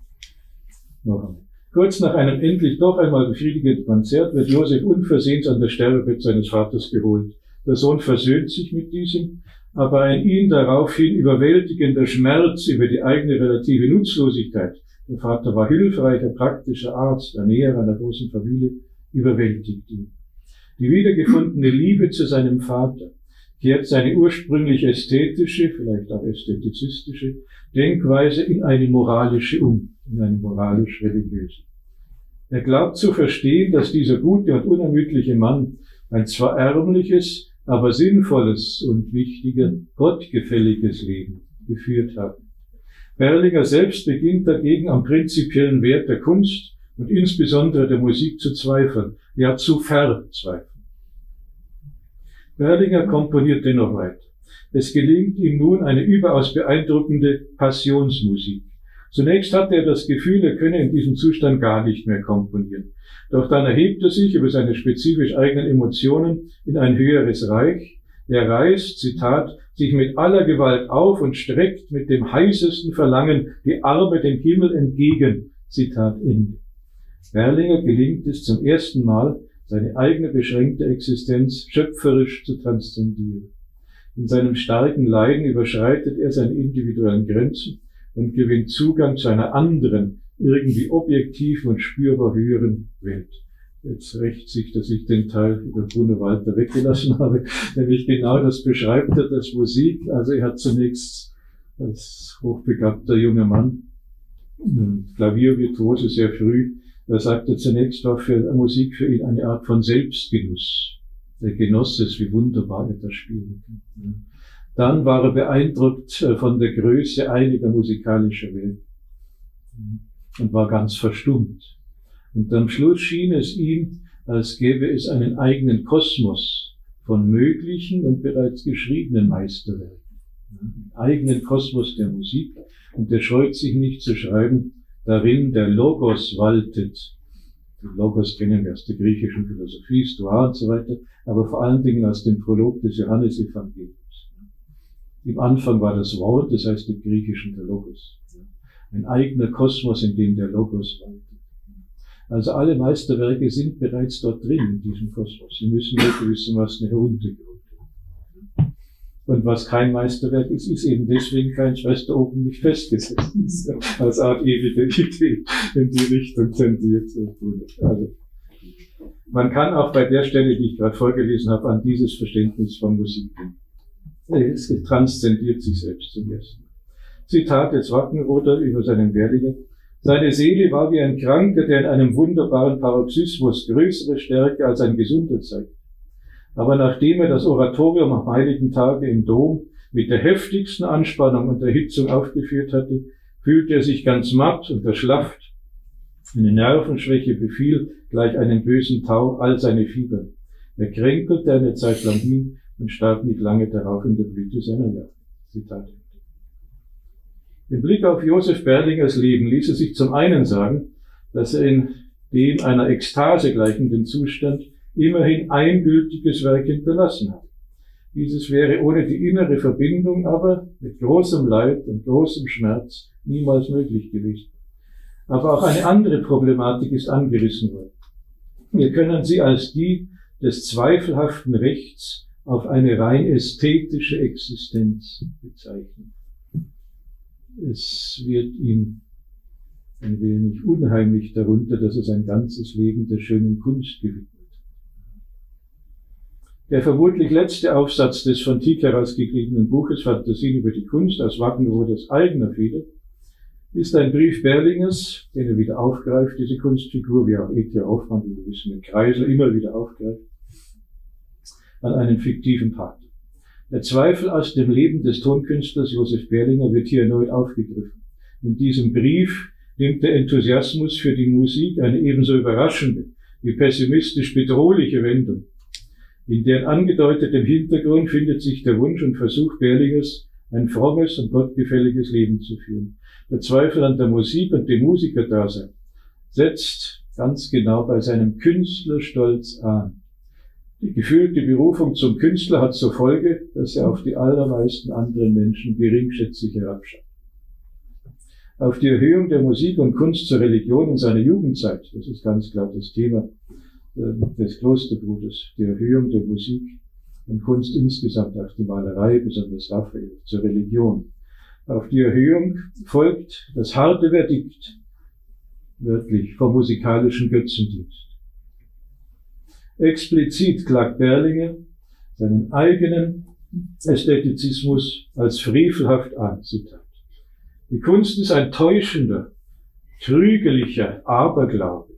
Noch. Kurz nach einem endlich doch einmal befriedigenden Konzert wird Josef unversehens an das Sterbebett seines Vaters geholt. Der Sohn versöhnt sich mit diesem, aber ein ihn daraufhin überwältigender Schmerz über die eigene relative Nutzlosigkeit, der Vater war hilfreicher, praktischer Arzt, Ernährer einer großen Familie, überwältigt ihn. Die wiedergefundene Liebe zu seinem Vater kehrt seine ursprünglich ästhetische, vielleicht auch ästhetizistische Denkweise in eine moralische um, in eine moralisch-religiöse. Er glaubt zu verstehen, dass dieser gute und unermüdliche Mann ein zwar ärmliches, aber sinnvolles und wichtiger, gottgefälliges Leben geführt haben. Berlinger selbst beginnt dagegen am prinzipiellen Wert der Kunst und insbesondere der Musik zu zweifeln, ja zu verzweifeln. Berlinger komponiert dennoch weiter. Es gelingt ihm nun eine überaus beeindruckende Passionsmusik. Zunächst hatte er das Gefühl, er könne in diesem Zustand gar nicht mehr komponieren. Doch dann erhebt er sich über seine spezifisch eigenen Emotionen in ein höheres Reich. Er reißt, Zitat, sich mit aller Gewalt auf und streckt mit dem heißesten Verlangen die Arme dem Himmel entgegen. Zitat Ende. Berlinger gelingt es zum ersten Mal, seine eigene beschränkte Existenz schöpferisch zu transzendieren. In seinem starken Leiden überschreitet er seine individuellen Grenzen und gewinnt Zugang zu einer anderen, irgendwie objektiv und spürbar höheren Welt. Jetzt rächt sich, dass ich den Teil über Bruno Walter weggelassen habe, nämlich genau das beschreibt er, das Musik. Also er hat zunächst als hochbegabter junger Mann, Klaviervirtuose sehr früh, er sagte zunächst war für Musik für ihn eine Art von Selbstgenuss. Er genoss es, wie wunderbar er das spielen kann. Dann war er beeindruckt äh, von der Größe einiger musikalischer Werke und war ganz verstummt. Und am Schluss schien es ihm, als gäbe es einen eigenen Kosmos von möglichen und bereits geschriebenen Meisterwerken. Einen eigenen Kosmos der Musik. Und der scheut sich nicht zu schreiben, darin der Logos waltet. Den Logos kennen wir aus der griechischen Philosophie, Stoa und so weiter, aber vor allen Dingen aus dem Prolog des Johannesevangeliums. Im Anfang war das Wort, das heißt im Griechischen der Logos ein eigener Kosmos, in dem der Logos waltet. Also alle Meisterwerke sind bereits dort drin, in diesem Kosmos. Sie müssen nur heruntergeholt werden. Und was kein Meisterwerk ist, ist eben deswegen es da oben nicht festgesetzt. Als Art ewige Idee in die Richtung tendiert. Also, man kann auch bei der Stelle, die ich gerade vorgelesen habe, an dieses Verständnis von Musik denken. Es transzendiert sich selbst zum ersten Mal. Zitat jetzt Wackenroder über seinen Werdegang. Seine Seele war wie ein Kranker, der in einem wunderbaren Paroxysmus größere Stärke als ein Gesunder zeigt. Aber nachdem er das Oratorium am heiligen Tage im Dom mit der heftigsten Anspannung und Erhitzung aufgeführt hatte, fühlte er sich ganz matt und erschlafft. Eine Nervenschwäche befiel gleich einem bösen Tau all seine Fieber. Er kränkelte eine Zeit lang hin und starb nicht lange darauf in der Blüte seiner Jahre. Zitat. Im Blick auf Josef Berlingers Leben ließe sich zum einen sagen, dass er in dem einer Ekstase gleichenden Zustand immerhin ein gültiges Werk hinterlassen hat. Dieses wäre ohne die innere Verbindung aber mit großem Leid und großem Schmerz niemals möglich gewesen. Aber auch eine andere Problematik ist angerissen worden. Wir können sie als die des zweifelhaften Rechts auf eine rein ästhetische Existenz bezeichnen. Es wird ihm ein wenig unheimlich darunter, dass er sein ganzes Leben der schönen Kunst gewidmet. Der vermutlich letzte Aufsatz des von Tieck herausgegebenen Buches Fantasien über die Kunst aus Wackenroders eigener Feder ist ein Brief Berlingers, den er wieder aufgreift, diese Kunstfigur, wie auch E.T. Hoffmann, wie wir wissen, den Kreisel immer wieder aufgreift, an einen fiktiven Pater. Der Zweifel aus dem Leben des Tonkünstlers Josef Berlinger wird hier erneut aufgegriffen. In diesem Brief nimmt der Enthusiasmus für die Musik eine ebenso überraschende wie pessimistisch bedrohliche Wendung. In deren angedeutetem Hintergrund findet sich der Wunsch und Versuch Berlingers, ein frommes und gottgefälliges Leben zu führen. Der Zweifel an der Musik und dem Musikerdasein setzt ganz genau bei seinem Künstlerstolz an. Die gefühlte Berufung zum Künstler hat zur Folge, dass er auf die allermeisten anderen Menschen geringschätzig herabschaut auf die Erhöhung der Musik und Kunst zur Religion in seiner Jugendzeit. Das ist ganz klar das Thema des Klosterbruders, die Erhöhung der Musik und Kunst insgesamt, auch die Malerei, besonders Raphael, zur Religion. Auf die Erhöhung folgt das harte Verdikt, wörtlich, vom musikalischen Götzendienst. Explizit klagt Berlinger seinen eigenen Ästhetizismus als frevelhaft an. Zitat. Die Kunst ist ein täuschender, trügelicher Aberglaube.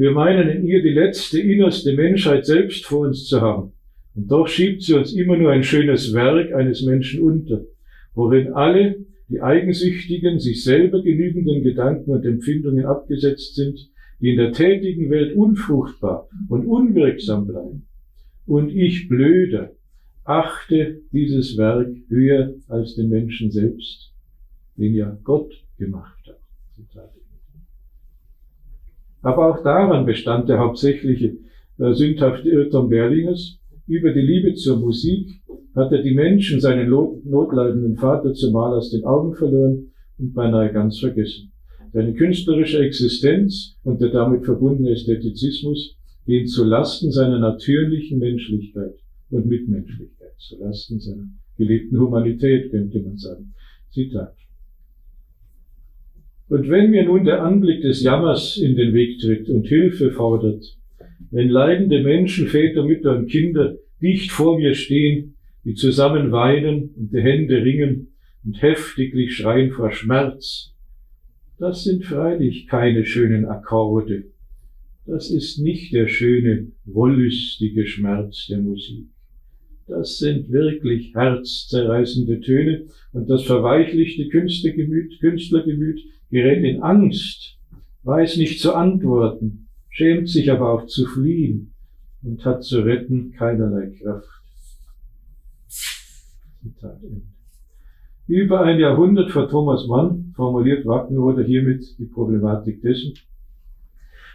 Wir meinen in ihr die letzte innerste Menschheit selbst vor uns zu haben. Und doch schiebt sie uns immer nur ein schönes Werk eines Menschen unter, worin alle die eigensüchtigen, sich selber genügenden Gedanken und Empfindungen abgesetzt sind, die in der tätigen Welt unfruchtbar und unwirksam bleiben. Und ich blöder achte dieses Werk höher als den Menschen selbst den ja Gott gemacht hat. Aber auch daran bestand der hauptsächliche äh, sündhafte Irrtum Berlingers. Über die Liebe zur Musik hat er die Menschen, seinen notleidenden Vater zumal aus den Augen verloren und beinahe ganz vergessen. Seine künstlerische Existenz und der damit verbundene Ästhetizismus gehen zu Lasten seiner natürlichen Menschlichkeit und Mitmenschlichkeit, zu Lasten seiner gelebten Humanität, könnte man sagen. Zitat. Und wenn mir nun der Anblick des Jammers in den Weg tritt und Hilfe fordert, wenn leidende Menschen, Väter, Mütter und Kinder dicht vor mir stehen, die zusammen weinen und die Hände ringen und heftiglich schreien vor Schmerz, das sind freilich keine schönen Akkorde. Das ist nicht der schöne, wollüstige Schmerz der Musik. Das sind wirklich herzzerreißende Töne und das verweichlichte Künstlergemüt, Künstlergemüt gerät in Angst, weiß nicht zu antworten, schämt sich aber auch zu fliehen und hat zu retten keinerlei Kraft. Zitat Ende. Über ein Jahrhundert vor Thomas Mann formuliert Wagner hiermit die Problematik dessen,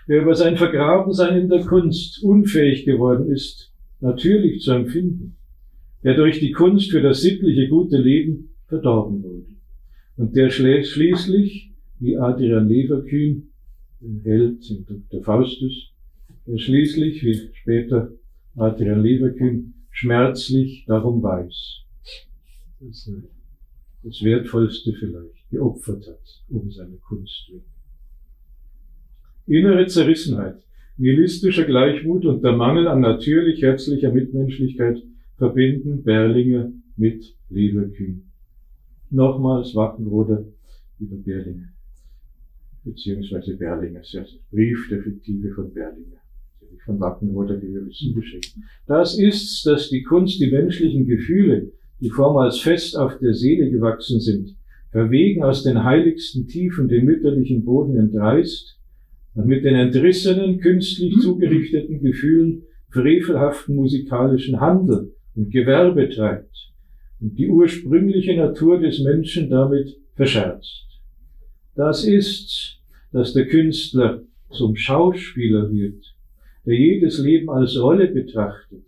der über sein Vergrabensein in der Kunst unfähig geworden ist, natürlich zu empfinden, der durch die Kunst für das sittliche gute Leben verdorben wurde und der schließlich wie Adrian Leverkühn, den Held in Dr. Faustus, der schließlich, wie später Adrian Leverkühn, schmerzlich darum weiß, dass er das Wertvollste vielleicht geopfert hat, um seine Kunst willen. Innere Zerrissenheit, nihilistischer Gleichmut und der Mangel an natürlich herzlicher Mitmenschlichkeit verbinden Berlinger mit Leverkühn. Nochmals Wackenroder über Berlinger beziehungsweise Berlinger, das ist Brief der Fiktive von Berlinger, von Wackenroder, wie wir wissen, geschrieben. Das ist's, dass die Kunst die menschlichen Gefühle, die vormals fest auf der Seele gewachsen sind, verwegen aus den heiligsten Tiefen den mütterlichen Boden entreißt und mit den entrissenen, künstlich zugerichteten Gefühlen frevelhaften musikalischen Handel und Gewerbe treibt und die ursprüngliche Natur des Menschen damit verscherzt. Das ist, dass der Künstler zum Schauspieler wird, der jedes Leben als Rolle betrachtet,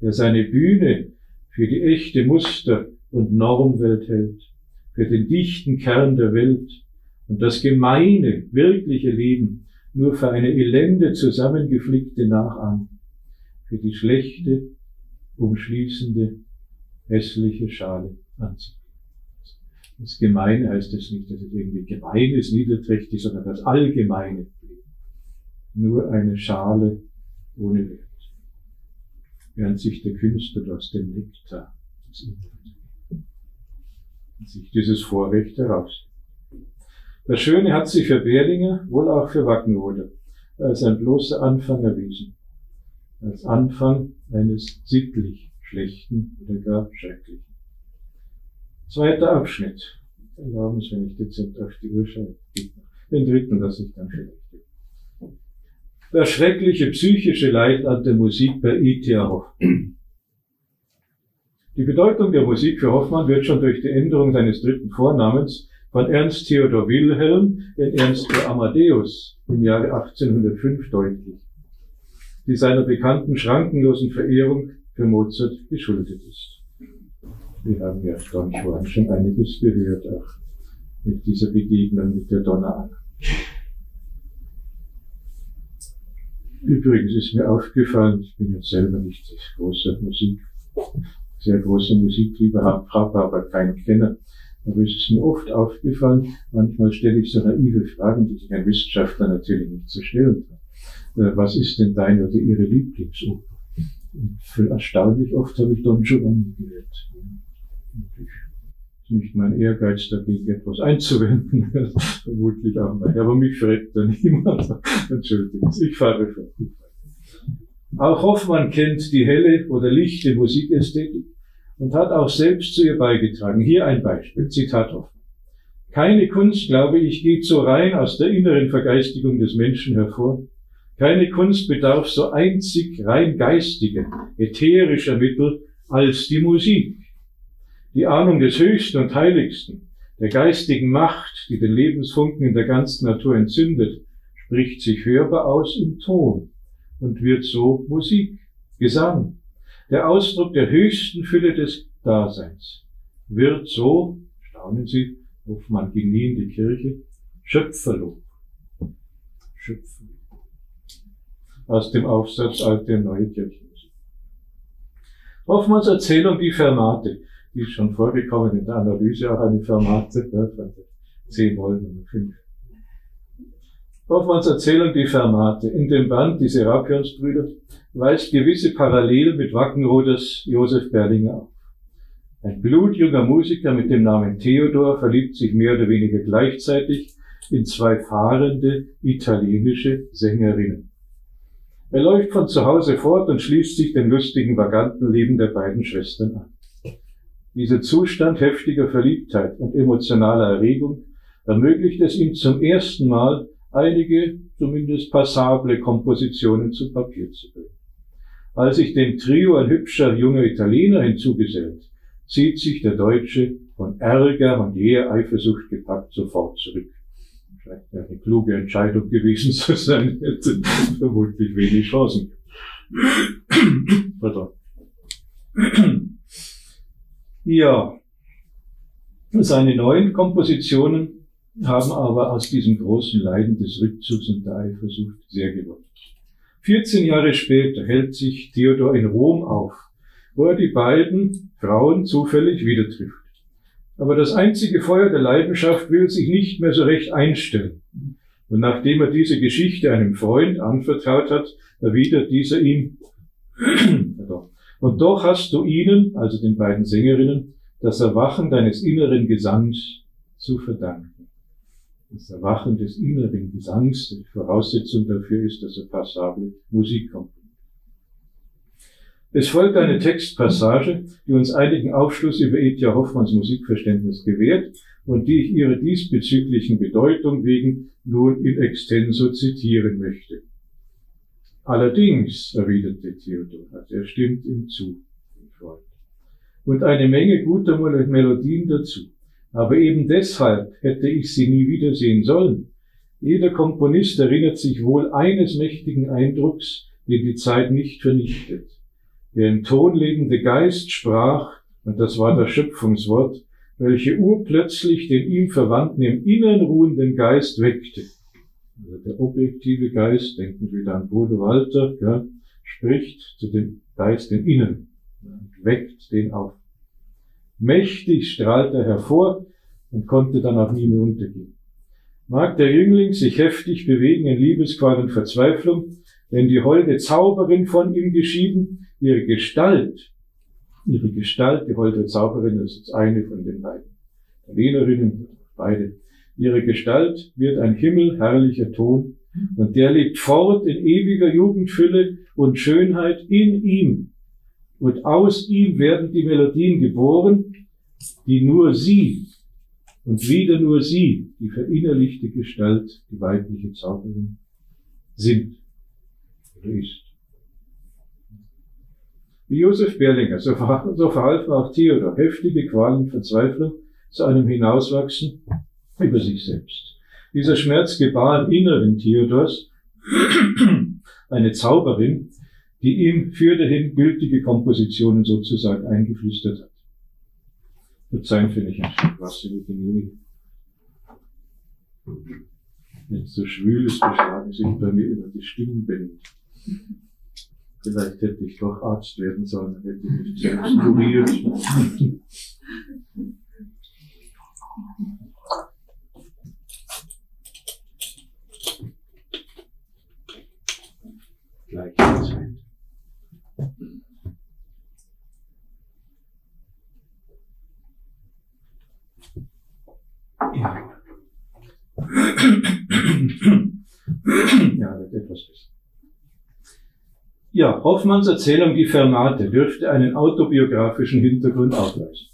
der seine Bühne für die echte Muster- und Normwelt hält, für den dichten Kern der Welt und das gemeine, wirkliche Leben nur für eine elende zusammengeflickte Nachahmung, für die schlechte, umschließende, hässliche Schale anzieht. Das Gemeine heißt es nicht, dass es irgendwie gemein ist, niederträchtig, sondern das allgemeine. Nur eine Schale ohne Wert. Während sich der Künstler aus dem Nektar des Inneren sich dieses Vorrecht heraus. Das Schöne hat sich für Berlinger, wohl auch für Wackenroder, als ein bloßer Anfang erwiesen. Als Anfang eines sittlich Schlechten oder gar Schrecklichen. Zweiter Abschnitt. Erlauben Sie, wenn ich dezent auf die Uhr schaue. Den dritten lasse ich dann vielleicht. Das schreckliche psychische Leid an der Musik bei E.T.A. Hoffmann. Die Bedeutung der Musik für Hoffmann wird schon durch die Änderung seines dritten Vornamens von Ernst Theodor Wilhelm in Ernst Amadeus im Jahre 1805 deutlich, die seiner bekannten schrankenlosen Verehrung für Mozart geschuldet ist. Wir haben ja, glaube ich, vorhin schon einiges gehört, auch mit dieser Begegnung mit der Donna Übrigens ist mir aufgefallen, ich bin jetzt selber nicht großer Musik, sehr großer Musiklieber, habe aber keinen Kenner. Aber es ist mir oft aufgefallen, manchmal stelle ich so naive Fragen, die sich ein Wissenschaftler natürlich nicht zu stellen kann. Äh, was ist denn deine oder ihre Lieblingsoper? Und für erstaunlich oft habe ich Don Giovanni gewählt nicht mein Ehrgeiz dagegen etwas einzuwenden, vermutlich auch mein. Aber mich fragt da niemand. Entschuldigung, ich fahre fort. Auch Hoffmann kennt die helle oder lichte Musikästhetik und hat auch selbst zu ihr beigetragen. Hier ein Beispiel, Zitat Hoffmann. Keine Kunst, glaube ich, geht so rein aus der inneren Vergeistigung des Menschen hervor. Keine Kunst bedarf so einzig rein geistiger, ätherischer Mittel als die Musik. Die Ahnung des Höchsten und Heiligsten, der geistigen Macht, die den Lebensfunken in der ganzen Natur entzündet, spricht sich hörbar aus im Ton und wird so Musik, Gesang, der Ausdruck der höchsten Fülle des Daseins, wird so, staunen Sie, Hofmann ging nie in die Kirche, Schöpferlob. Schöpferlob. Aus dem Aufsatz Alte Neue Kirchenmusik. Hoffmanns Erzählung Die Fermate die ist schon vorgekommen in der Analyse, auch eine Fermate ne, von C-Moll Nummer 5. Hoffmanns Erzählung Die Fermate in dem Band Die Serapionsbrüder weist gewisse Parallelen mit Wackenroders Josef Berlinger auf. Ein blutjunger Musiker mit dem Namen Theodor verliebt sich mehr oder weniger gleichzeitig in zwei fahrende italienische Sängerinnen. Er läuft von zu Hause fort und schließt sich dem lustigen Vagantenleben der beiden Schwestern an. Dieser Zustand heftiger Verliebtheit und emotionaler Erregung ermöglicht es ihm zum ersten Mal, einige, zumindest passable Kompositionen zu Papier zu bringen. Als sich dem Trio ein hübscher junger Italiener hinzugesellt, zieht sich der Deutsche von Ärger und jäher Eifersucht gepackt sofort zurück. Vielleicht eine kluge Entscheidung gewesen zu sein, hätte vermutlich wenig Chancen. Pardon. Ja, seine neuen Kompositionen haben aber aus diesem großen Leiden des Rückzugs und der Eifersucht sehr gewonnen. 14 Jahre später hält sich Theodor in Rom auf, wo er die beiden Frauen zufällig wieder trifft. Aber das einzige Feuer der Leidenschaft will sich nicht mehr so recht einstellen. Und nachdem er diese Geschichte einem Freund anvertraut hat, erwidert dieser ihm, Und doch hast du ihnen, also den beiden Sängerinnen, das Erwachen deines inneren Gesangs zu verdanken. Das Erwachen des inneren Gesangs, die Voraussetzung dafür ist, dass er passable Musik kommt. Es folgt eine Textpassage, die uns einigen Aufschluss über Etja Hoffmanns Musikverständnis gewährt und die ich ihrer diesbezüglichen Bedeutung wegen nun in extenso zitieren möchte. Allerdings, erwiderte Theodor, er stimmt ihm zu, Freund. Und eine Menge guter Melodien dazu. Aber eben deshalb hätte ich sie nie wiedersehen sollen. Jeder Komponist erinnert sich wohl eines mächtigen Eindrucks, den die Zeit nicht vernichtet. Der im Ton lebende Geist sprach, und das war das Schöpfungswort, welche urplötzlich den ihm Verwandten im Innern ruhenden Geist weckte. Also der objektive Geist, denken wir wieder an Bruder Walter, ja, spricht zu dem Geist im Innern und weckt den auf. Mächtig strahlt er hervor und konnte dann auch nie mehr untergehen. Mag der Jüngling sich heftig bewegen in Liebesqual und Verzweiflung, wenn die holde Zauberin von ihm geschieden, ihre Gestalt, ihre Gestalt, die holde Zauberin, das ist eine von den beiden Lehnerinnen, beide, ihre Gestalt wird ein himmelherrlicher Ton und der lebt fort in ewiger Jugendfülle und Schönheit in ihm. Und aus ihm werden die Melodien geboren, die nur sie und wieder nur sie, die verinnerlichte Gestalt, die weibliche Zauberin, sind oder ist. Wie Josef Berlinger, so, ver so verhalfen auch Theodor heftige Qualen, Verzweiflung zu einem Hinauswachsen über sich selbst. Dieser Schmerz gebar im Inneren Theodors eine Zauberin, die ihm für dahin gültige Kompositionen sozusagen eingeflüstert hat. Verzeihen finde ich ein Stück Wasser mit demjenigen. Wenn es so schwül ist, beschlagen sich bei mir immer die Stimmbänder. Vielleicht hätte ich doch Arzt werden sollen, hätte ich mich selbst kuriert. Gleiche Zeit. Ja. ja, wird etwas besser. Ja, Hoffmanns Erzählung Die Fermate dürfte einen autobiografischen Hintergrund aufweisen.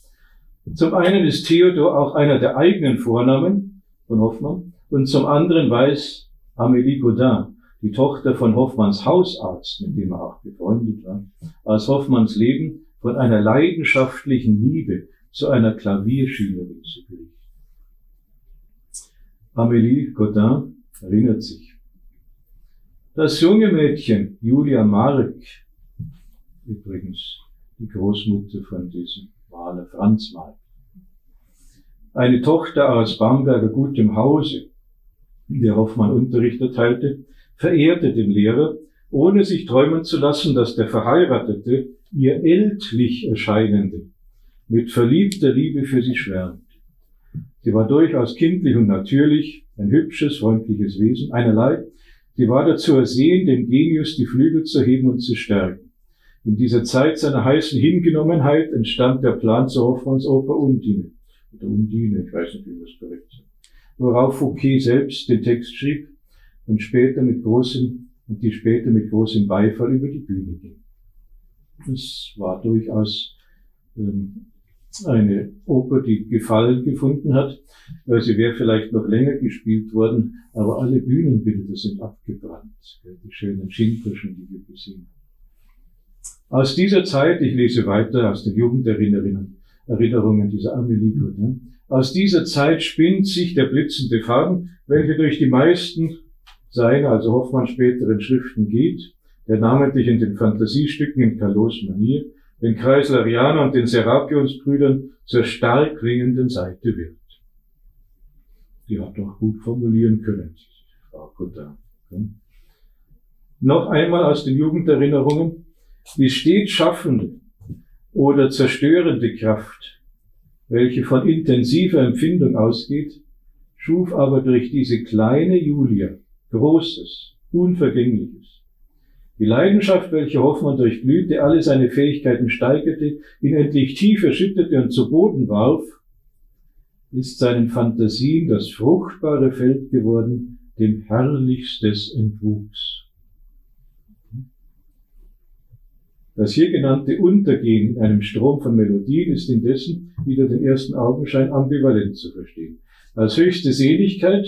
Zum einen ist Theodor auch einer der eigenen Vornamen von Hoffmann und zum anderen weiß Amélie Godin, die Tochter von Hoffmanns Hausarzt, mit dem er auch befreundet war, aus Hoffmanns Leben von einer leidenschaftlichen Liebe zu einer Klavierschülerin zu berichten. Amélie Godin erinnert sich. Das junge Mädchen, Julia Mark, übrigens die Großmutter von diesem Maler Franz Mark, eine Tochter aus Bamberger gutem Hause, der Hoffmann Unterricht erteilte, verehrte den Lehrer, ohne sich träumen zu lassen, dass der Verheiratete ihr ältlich erscheinende mit verliebter Liebe für sie schwärmt. Sie war durchaus kindlich und natürlich, ein hübsches, freundliches Wesen, einerlei, Sie war dazu ersehen, dem Genius die Flügel zu heben und zu stärken. In dieser Zeit seiner heißen Hingenommenheit entstand der Plan zur Hoffmannsoper Undine. Oder Undine, ich weiß nicht, wie es korrekt sagt. Worauf Fouquet selbst den Text schrieb und später mit großem, und die später mit großem Beifall über die Bühne ging. Es war durchaus ähm, eine Oper, die Gefallen gefunden hat. weil Sie wäre vielleicht noch länger gespielt worden, aber alle Bühnenbilder sind abgebrannt. Die schönen Schindlerschen, die wir gesehen haben. Aus dieser Zeit, ich lese weiter aus den Jugenderinnerungen Erinnerungen dieser Amelie Godin, aus dieser Zeit spinnt sich der blitzende Faden, welcher durch die meisten seiner, also Hoffmann späteren Schriften geht, der namentlich in den Fantasiestücken in Calos Manier den Kreislerianern und den Serapionsbrüdern zur stark klingenden Seite wird. Die hat doch gut formulieren können, Frau Kutter. Noch einmal aus den Jugenderinnerungen. Die stets schaffende oder zerstörende Kraft, welche von intensiver Empfindung ausgeht, schuf aber durch diese kleine Julia Großes, Unvergängliches. Die Leidenschaft, welche Hoffmann durchglühte, alle seine Fähigkeiten steigerte, ihn endlich tief erschütterte und zu Boden warf, ist seinen Fantasien das fruchtbare Feld geworden, dem herrlichstes entwuchs. Das hier genannte Untergehen in einem Strom von Melodien ist indessen wieder den ersten Augenschein ambivalent zu verstehen. Als höchste Seligkeit,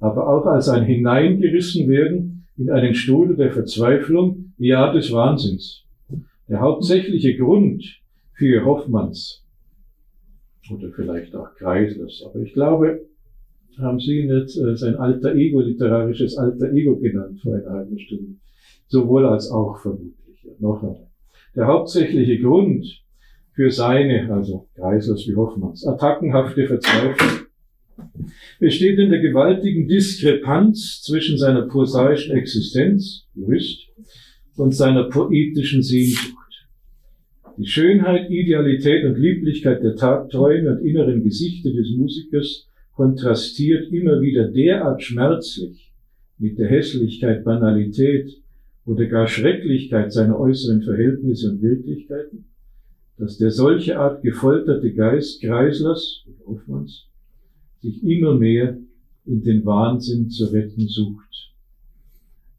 aber auch als ein hineingerissen werden in einen Strudel der Verzweiflung, ja des Wahnsinns. Der hauptsächliche Grund für Hoffmanns oder vielleicht auch Kreislers, aber ich glaube, haben Sie nicht äh, sein alter Ego, literarisches alter Ego genannt vor einer halben Stunde. Sowohl als auch vermutlich. Ja, noch einmal. Der hauptsächliche Grund für seine, also Kreislers wie Hoffmanns, attackenhafte Verzweiflung besteht in der gewaltigen Diskrepanz zwischen seiner prosaischen Existenz, Jurist, und seiner poetischen Sehnsucht. Die Schönheit, Idealität und Lieblichkeit der Tagträume und inneren Gesichter des Musikers kontrastiert immer wieder derart schmerzlich mit der Hässlichkeit, Banalität oder gar Schrecklichkeit seiner äußeren Verhältnisse und Wirklichkeiten, dass der solche Art gefolterte Geist Kreislers Hoffmanns sich immer mehr in den Wahnsinn zu retten sucht.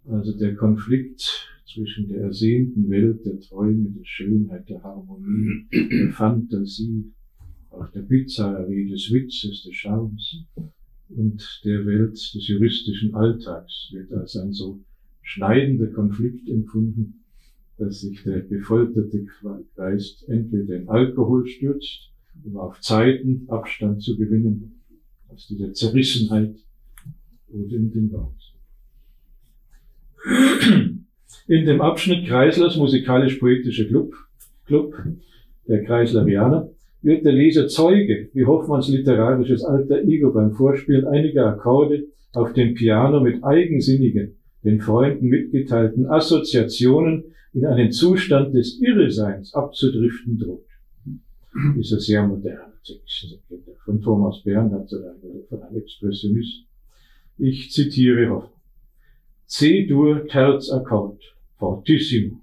Also der Konflikt zwischen der ersehnten Welt der Träume, der Schönheit, der Harmonie, der Fantasie, auch der Bizarrerie, des Witzes, des Schaums und der Welt des juristischen Alltags wird als ein so schneidender Konflikt empfunden, dass sich der gefolterte Geist entweder in Alkohol stürzt, um auf Zeiten Abstand zu gewinnen, aus dieser Zerrissenheit oder in den Wahnsinn. In dem Abschnitt Kreislers musikalisch-poetische Club, Club der Kreislerianer wird der Leser Zeuge, wie Hoffmanns literarisches alter Ego beim Vorspielen einiger Akkorde auf dem Piano mit eigensinnigen, den Freunden mitgeteilten Assoziationen in einen Zustand des Irreseins abzudriften droht. Dieser sehr moderne Text von Thomas Bernhard von einem Expressionist. Ich zitiere Hoffmann. C-Dur Terz Akkord, fortissimo.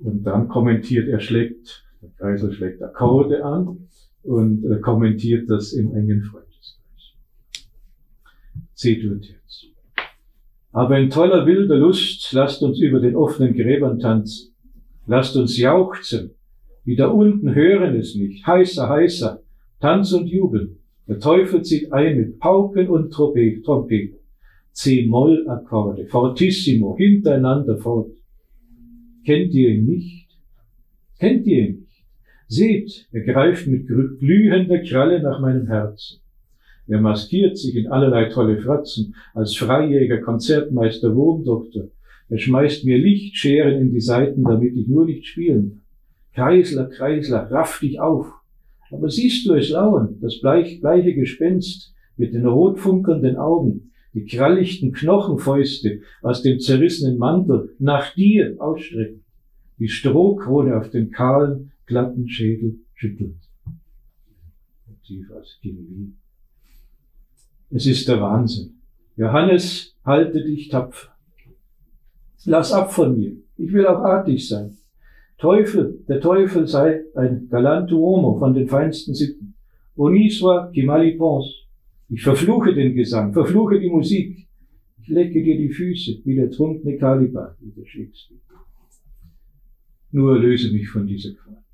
Und dann kommentiert er schlägt, der Kreisel schlägt Akkorde an und äh, kommentiert das im engen Freundeskreis. C-Dur Terz. Aber in toller wilder Lust lasst uns über den offenen Gräbern tanzen. Lasst uns jauchzen. Wie da unten hören es nicht. Heißer, heißer. Tanz und Jubel. Der Teufel zieht ein mit Pauken und Trompeten. C-Moll-Akkorde, fortissimo, hintereinander fort. Kennt ihr ihn nicht? Kennt ihr ihn nicht? Seht, er greift mit glühender Kralle nach meinem Herzen. Er maskiert sich in allerlei tolle Fratzen als Freijäger, Konzertmeister, Wurmdoktor. Er schmeißt mir Lichtscheren in die Seiten, damit ich nur nicht spielen kann. Kreisler, Kreisler, raff dich auf. Aber siehst du es lauern, das bleich, bleiche Gespenst mit den rotfunkelnden Augen, die krallichten Knochenfäuste aus dem zerrissenen Mantel nach dir ausstrecken, die Strohkrone auf den kahlen, glatten Schädel schüttelt. Tief aus Wien. Es ist der Wahnsinn. Johannes, halte dich tapfer. Lass ab von mir. Ich will auch artig sein. Teufel, der Teufel sei ein galanto uomo von den feinsten Sitten. Oniswa qui mal y pense. Ich verfluche den Gesang, verfluche die Musik. Ich lecke dir die Füße, wie der trunkene Kaliber, wie der Shakespeare. Nur löse mich von dieser Qual.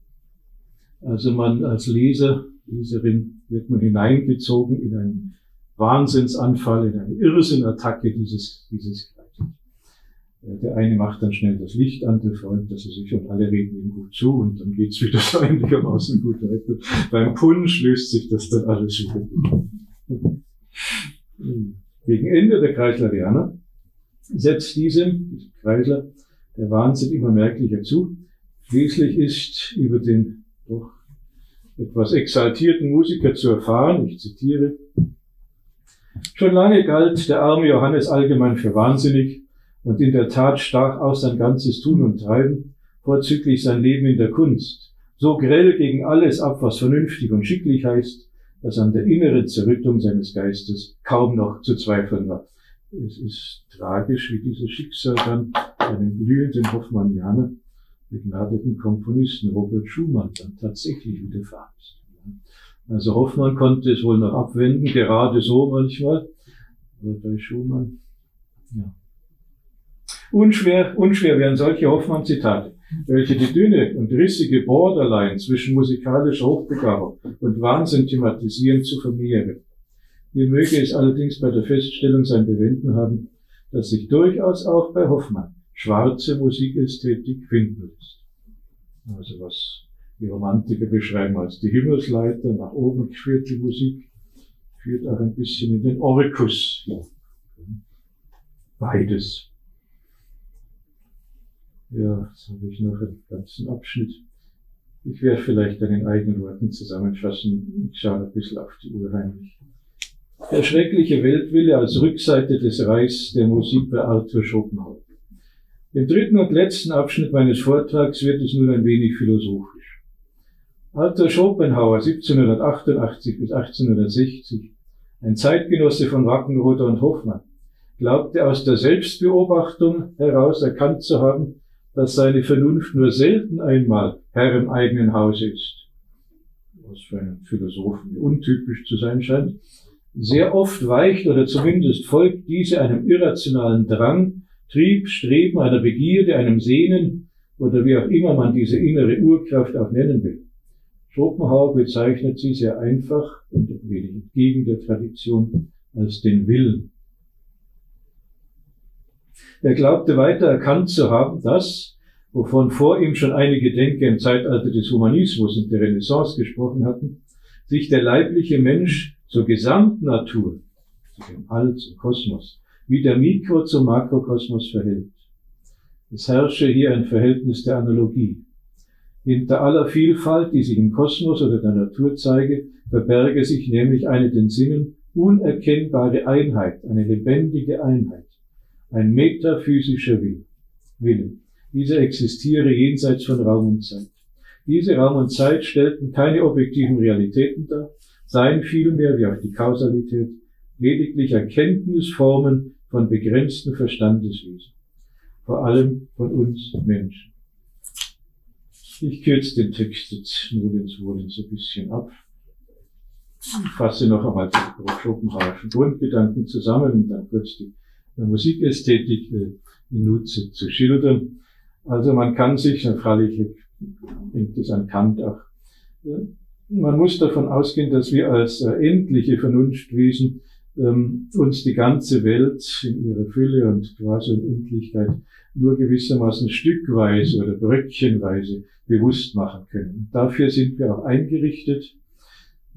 Also man als Leser, Leserin wird man hineingezogen in einen Wahnsinnsanfall, in eine Irrsinnattacke dieses, dieses. Der eine macht dann schnell das Licht an, der Freund, dass er sich und alle reden ihm gut zu und dann geht's wieder so einigermaßen gut weiter. Beim Punsch löst sich das dann alles wieder. Gegen Ende der Kreislerianer setzt diesem Kreisler, der Wahnsinn immer merklicher zu. Schließlich ist über den doch etwas exaltierten Musiker zu erfahren, ich zitiere, Schon lange galt der arme Johannes allgemein für wahnsinnig und in der Tat stach auch sein ganzes Tun und Treiben, vorzüglich sein Leben in der Kunst, so grell gegen alles ab, was vernünftig und schicklich heißt, dass an der inneren Zerrüttung seines Geistes kaum noch zu zweifeln war. Es ist tragisch, wie dieses Schicksal dann einen glühenden Hoffmannianer, begnadeten Komponisten Robert Schumann dann tatsächlich widerfahren ist. Also Hoffmann konnte es wohl noch abwenden, gerade so manchmal. Aber bei Schumann, ja. Unschwer, unschwer wären solche Hoffmann-Zitate welche die dünne und rissige Borderline zwischen musikalischer Hochbegabung und Wahnsinn thematisieren, zu vermehren. Hier möge es allerdings bei der Feststellung sein Bewenden haben, dass sich durchaus auch bei Hoffmann schwarze Musikästhetik finden lässt. Also was die Romantiker beschreiben als die Himmelsleiter, nach oben führt die Musik, führt auch ein bisschen in den Orkus. Beides. Ja, jetzt habe ich noch einen ganzen Abschnitt. Ich werde vielleicht in eigenen Worten zusammenfassen. Ich schaue ein bisschen auf die Uhr heimlich. Der schreckliche Weltwille als Rückseite des Reichs der Musik bei Arthur Schopenhauer. Im dritten und letzten Abschnitt meines Vortrags wird es nun ein wenig philosophisch. Arthur Schopenhauer 1788 bis 1860, ein Zeitgenosse von Wackenroder und Hoffmann, glaubte aus der Selbstbeobachtung heraus erkannt zu haben, dass seine Vernunft nur selten einmal Herr im eigenen Hause ist, was für einen Philosophen untypisch zu sein scheint, sehr oft weicht oder zumindest folgt diese einem irrationalen Drang, Trieb, Streben, einer Begierde, einem Sehnen oder wie auch immer man diese innere Urkraft auch nennen will. Schopenhauer bezeichnet sie sehr einfach und wenig entgegen der Tradition als den Willen. Er glaubte weiter erkannt zu haben, dass, wovon vor ihm schon einige Denker im Zeitalter des Humanismus und der Renaissance gesprochen hatten, sich der leibliche Mensch zur Gesamtnatur, zu dem All, zum Kosmos, wie der Mikro zum Makrokosmos verhält. Es herrsche hier ein Verhältnis der Analogie. Hinter aller Vielfalt, die sich im Kosmos oder der Natur zeige, verberge sich nämlich eine den Sinnen unerkennbare Einheit, eine lebendige Einheit, ein metaphysischer Wille. Dieser existiere jenseits von Raum und Zeit. Diese Raum und Zeit stellten keine objektiven Realitäten dar, seien vielmehr, wie auch die Kausalität, lediglich Erkenntnisformen von begrenzten Verstandeswesen, vor allem von uns Menschen. Ich kürze den Text jetzt nur ins Wohlen so ein bisschen ab. Ich fasse noch einmal die Schopenhauerischen Grundgedanken zusammen und dann kurz die Musikästhetik äh, in Nutze zu schildern. Also man kann sich, freilich hängt es an Kant auch, äh, man muss davon ausgehen, dass wir als äh, endliche Vernunftwesen ähm, uns die ganze Welt in ihrer Fülle und quasi Unendlichkeit nur gewissermaßen stückweise oder bröckchenweise bewusst machen können. Dafür sind wir auch eingerichtet.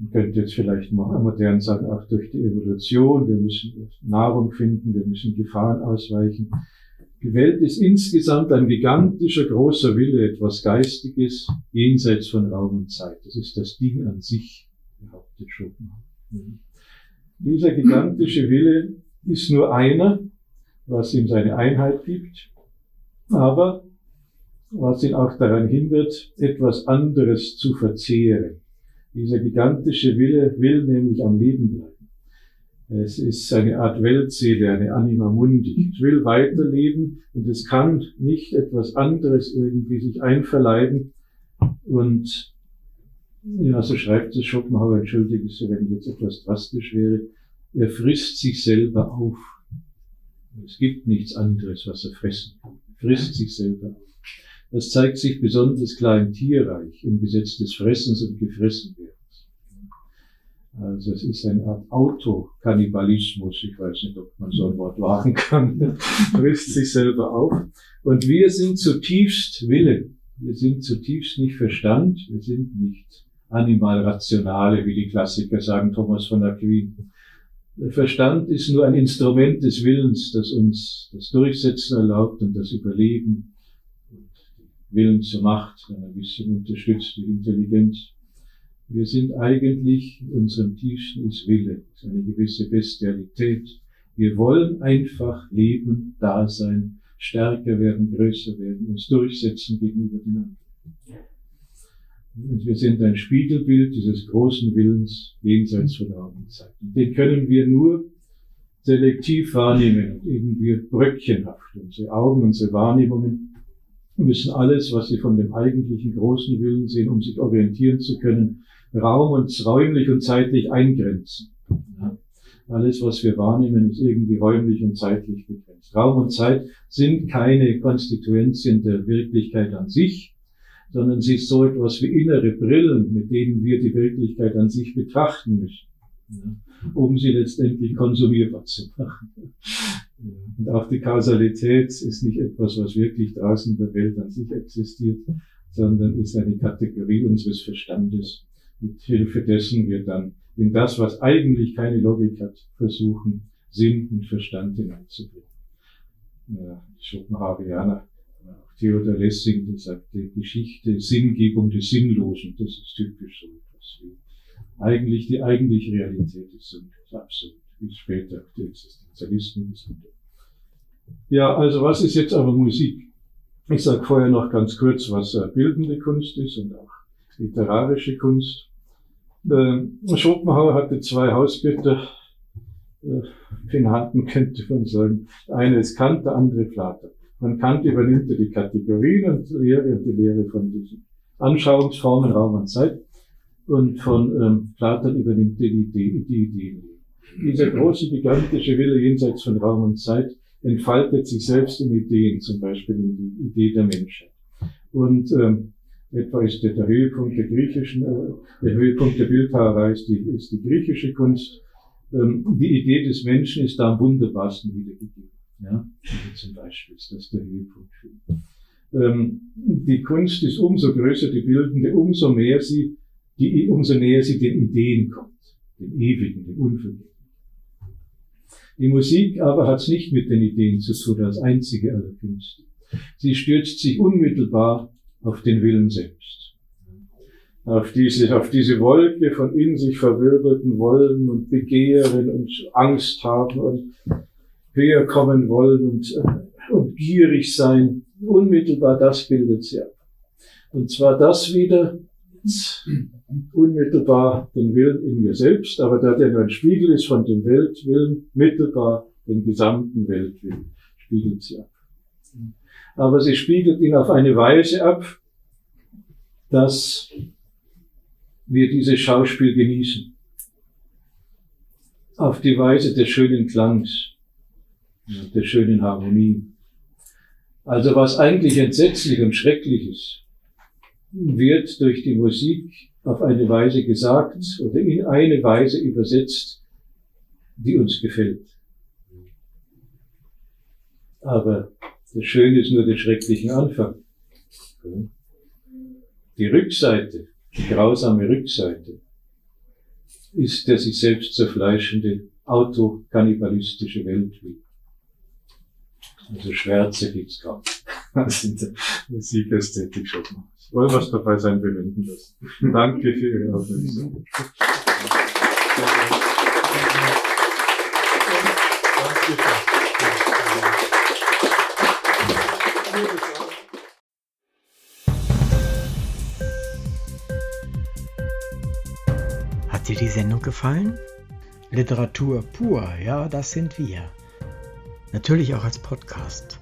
Man könnte jetzt vielleicht modern sagen, auch durch die Evolution. Wir müssen Nahrung finden, wir müssen Gefahren ausweichen. Die Welt ist insgesamt ein gigantischer, großer Wille, etwas Geistiges, jenseits von Raum und Zeit. Das ist das Ding an sich, behauptet Schopenhauer. Dieser gigantische Wille ist nur einer, was ihm seine Einheit gibt, aber was ihn auch daran hindert, etwas anderes zu verzehren. Dieser gigantische Wille will nämlich am Leben bleiben. Es ist eine Art Weltseele, eine Anima Mundi. Es will weiterleben und es kann nicht etwas anderes irgendwie sich einverleiben und ja, so schreibt es Schopenhauer, entschuldige Sie, wenn ich jetzt etwas drastisch wäre. Er frisst sich selber auf. Es gibt nichts anderes, was er fressen kann. Er frisst sich selber auf. Das zeigt sich besonders klar im Tierreich, im Gesetz des Fressens und Gefressenwerdens. Also es ist eine Art Autokannibalismus. Ich weiß nicht, ob man so ein Wort wagen kann. frisst sich selber auf. Und wir sind zutiefst Wille. Wir sind zutiefst nicht Verstand. Wir sind nicht Animalrationale, wie die Klassiker sagen, Thomas von Aquin. Der Verstand ist nur ein Instrument des Willens, das uns das Durchsetzen erlaubt und das Überleben Willen zur Macht ein bisschen unterstützt, die Intelligenz. Wir sind eigentlich, unserem tiefsten ist Wille, eine gewisse Bestialität. Wir wollen einfach leben, da sein, stärker werden, größer werden, uns durchsetzen gegenüber den anderen. Wir sind ein Spiegelbild dieses großen Willens jenseits von Raum und Zeit. Den können wir nur selektiv wahrnehmen und irgendwie bröckchenhaft. Unsere Augen, unsere Wahrnehmungen müssen alles, was sie von dem eigentlichen großen Willen sehen, um sich orientieren zu können, Raum und räumlich und zeitlich eingrenzen. Ja. Alles, was wir wahrnehmen, ist irgendwie räumlich und zeitlich begrenzt. Raum und Zeit sind keine Konstituenzien der Wirklichkeit an sich, sondern sie ist so etwas wie innere Brillen, mit denen wir die Wirklichkeit an sich betrachten müssen, um sie letztendlich konsumierbar zu machen. Und auch die Kausalität ist nicht etwas, was wirklich draußen in der Welt an sich existiert, sondern ist eine Kategorie unseres Verstandes, mit Hilfe dessen wir dann in das, was eigentlich keine Logik hat, versuchen, Sinn und Verstand hineinzubringen. Ja, Schopenhauerianer Auch Theodor Lessing, der sagte, Geschichte, Sinngebung des Sinnlosen, das ist typisch so etwas wie eigentlich die eigentliche Realität ist absurd, wie später die Existenzialisten haben. Ja, also was ist jetzt aber Musik? Ich sage vorher noch ganz kurz, was äh, bildende Kunst ist und auch literarische Kunst. Äh, Schopenhauer hatte zwei Hausgötter äh, in Hatten, könnte man sagen. Eine ist Kant, der andere Platon. Von Kant übernimmt er die Kategorien und Lehre und die Lehre von diesen Anschauungsformen, Raum und Zeit. Und von ähm, Platon übernimmt er die, Idee, die Ideen. Dieser große, gigantische Wille jenseits von Raum und Zeit entfaltet sich selbst in Ideen, zum Beispiel in die Idee der Menschheit. Und ähm, etwa ist der, der Höhepunkt der griechischen, äh, der Höhepunkt der Bildhauerei ist die, ist die griechische Kunst. Ähm, die Idee des Menschen ist da am wunderbarsten wiedergegeben. Ja, zum Beispiel ist das der Höhepunkt. Ähm, die Kunst ist umso größer, die bildende, umso mehr sie, die, umso näher sie den Ideen kommt, dem Ewigen, dem Unvergänglichen. Die Musik aber hat es nicht mit den Ideen zu tun als einzige aller Künste. Sie stürzt sich unmittelbar auf den Willen selbst. Auf diese, auf diese Wolke von in sich verwirbelten Wollen und Begehren und Angst haben und höher kommen wollen und, äh, und gierig sein. Unmittelbar das bildet sie ab. Und zwar das wieder, unmittelbar den Willen in mir selbst, aber da der nur ein Spiegel ist von dem Weltwillen, mittelbar den gesamten Weltwillen, spiegelt sie ab. Aber sie spiegelt ihn auf eine Weise ab, dass wir dieses Schauspiel genießen. Auf die Weise des schönen Klangs, der schönen Harmonie. Also was eigentlich entsetzlich und schrecklich ist, wird durch die Musik auf eine Weise gesagt oder in eine Weise übersetzt, die uns gefällt. Aber das Schöne ist nur der schrecklichen Anfang. Die Rückseite, die grausame Rückseite, ist der sich selbst zerfleischende autokannibalistische Weltweg. Also Schwärze gibt's kaum. Was in der Musikästhetik schon. Wollen wir es dabei sein bewenden lassen. Danke für Ihre Aufmerksamkeit. Hat dir die Sendung gefallen? Literatur pur, ja, das sind wir. Natürlich auch als Podcast.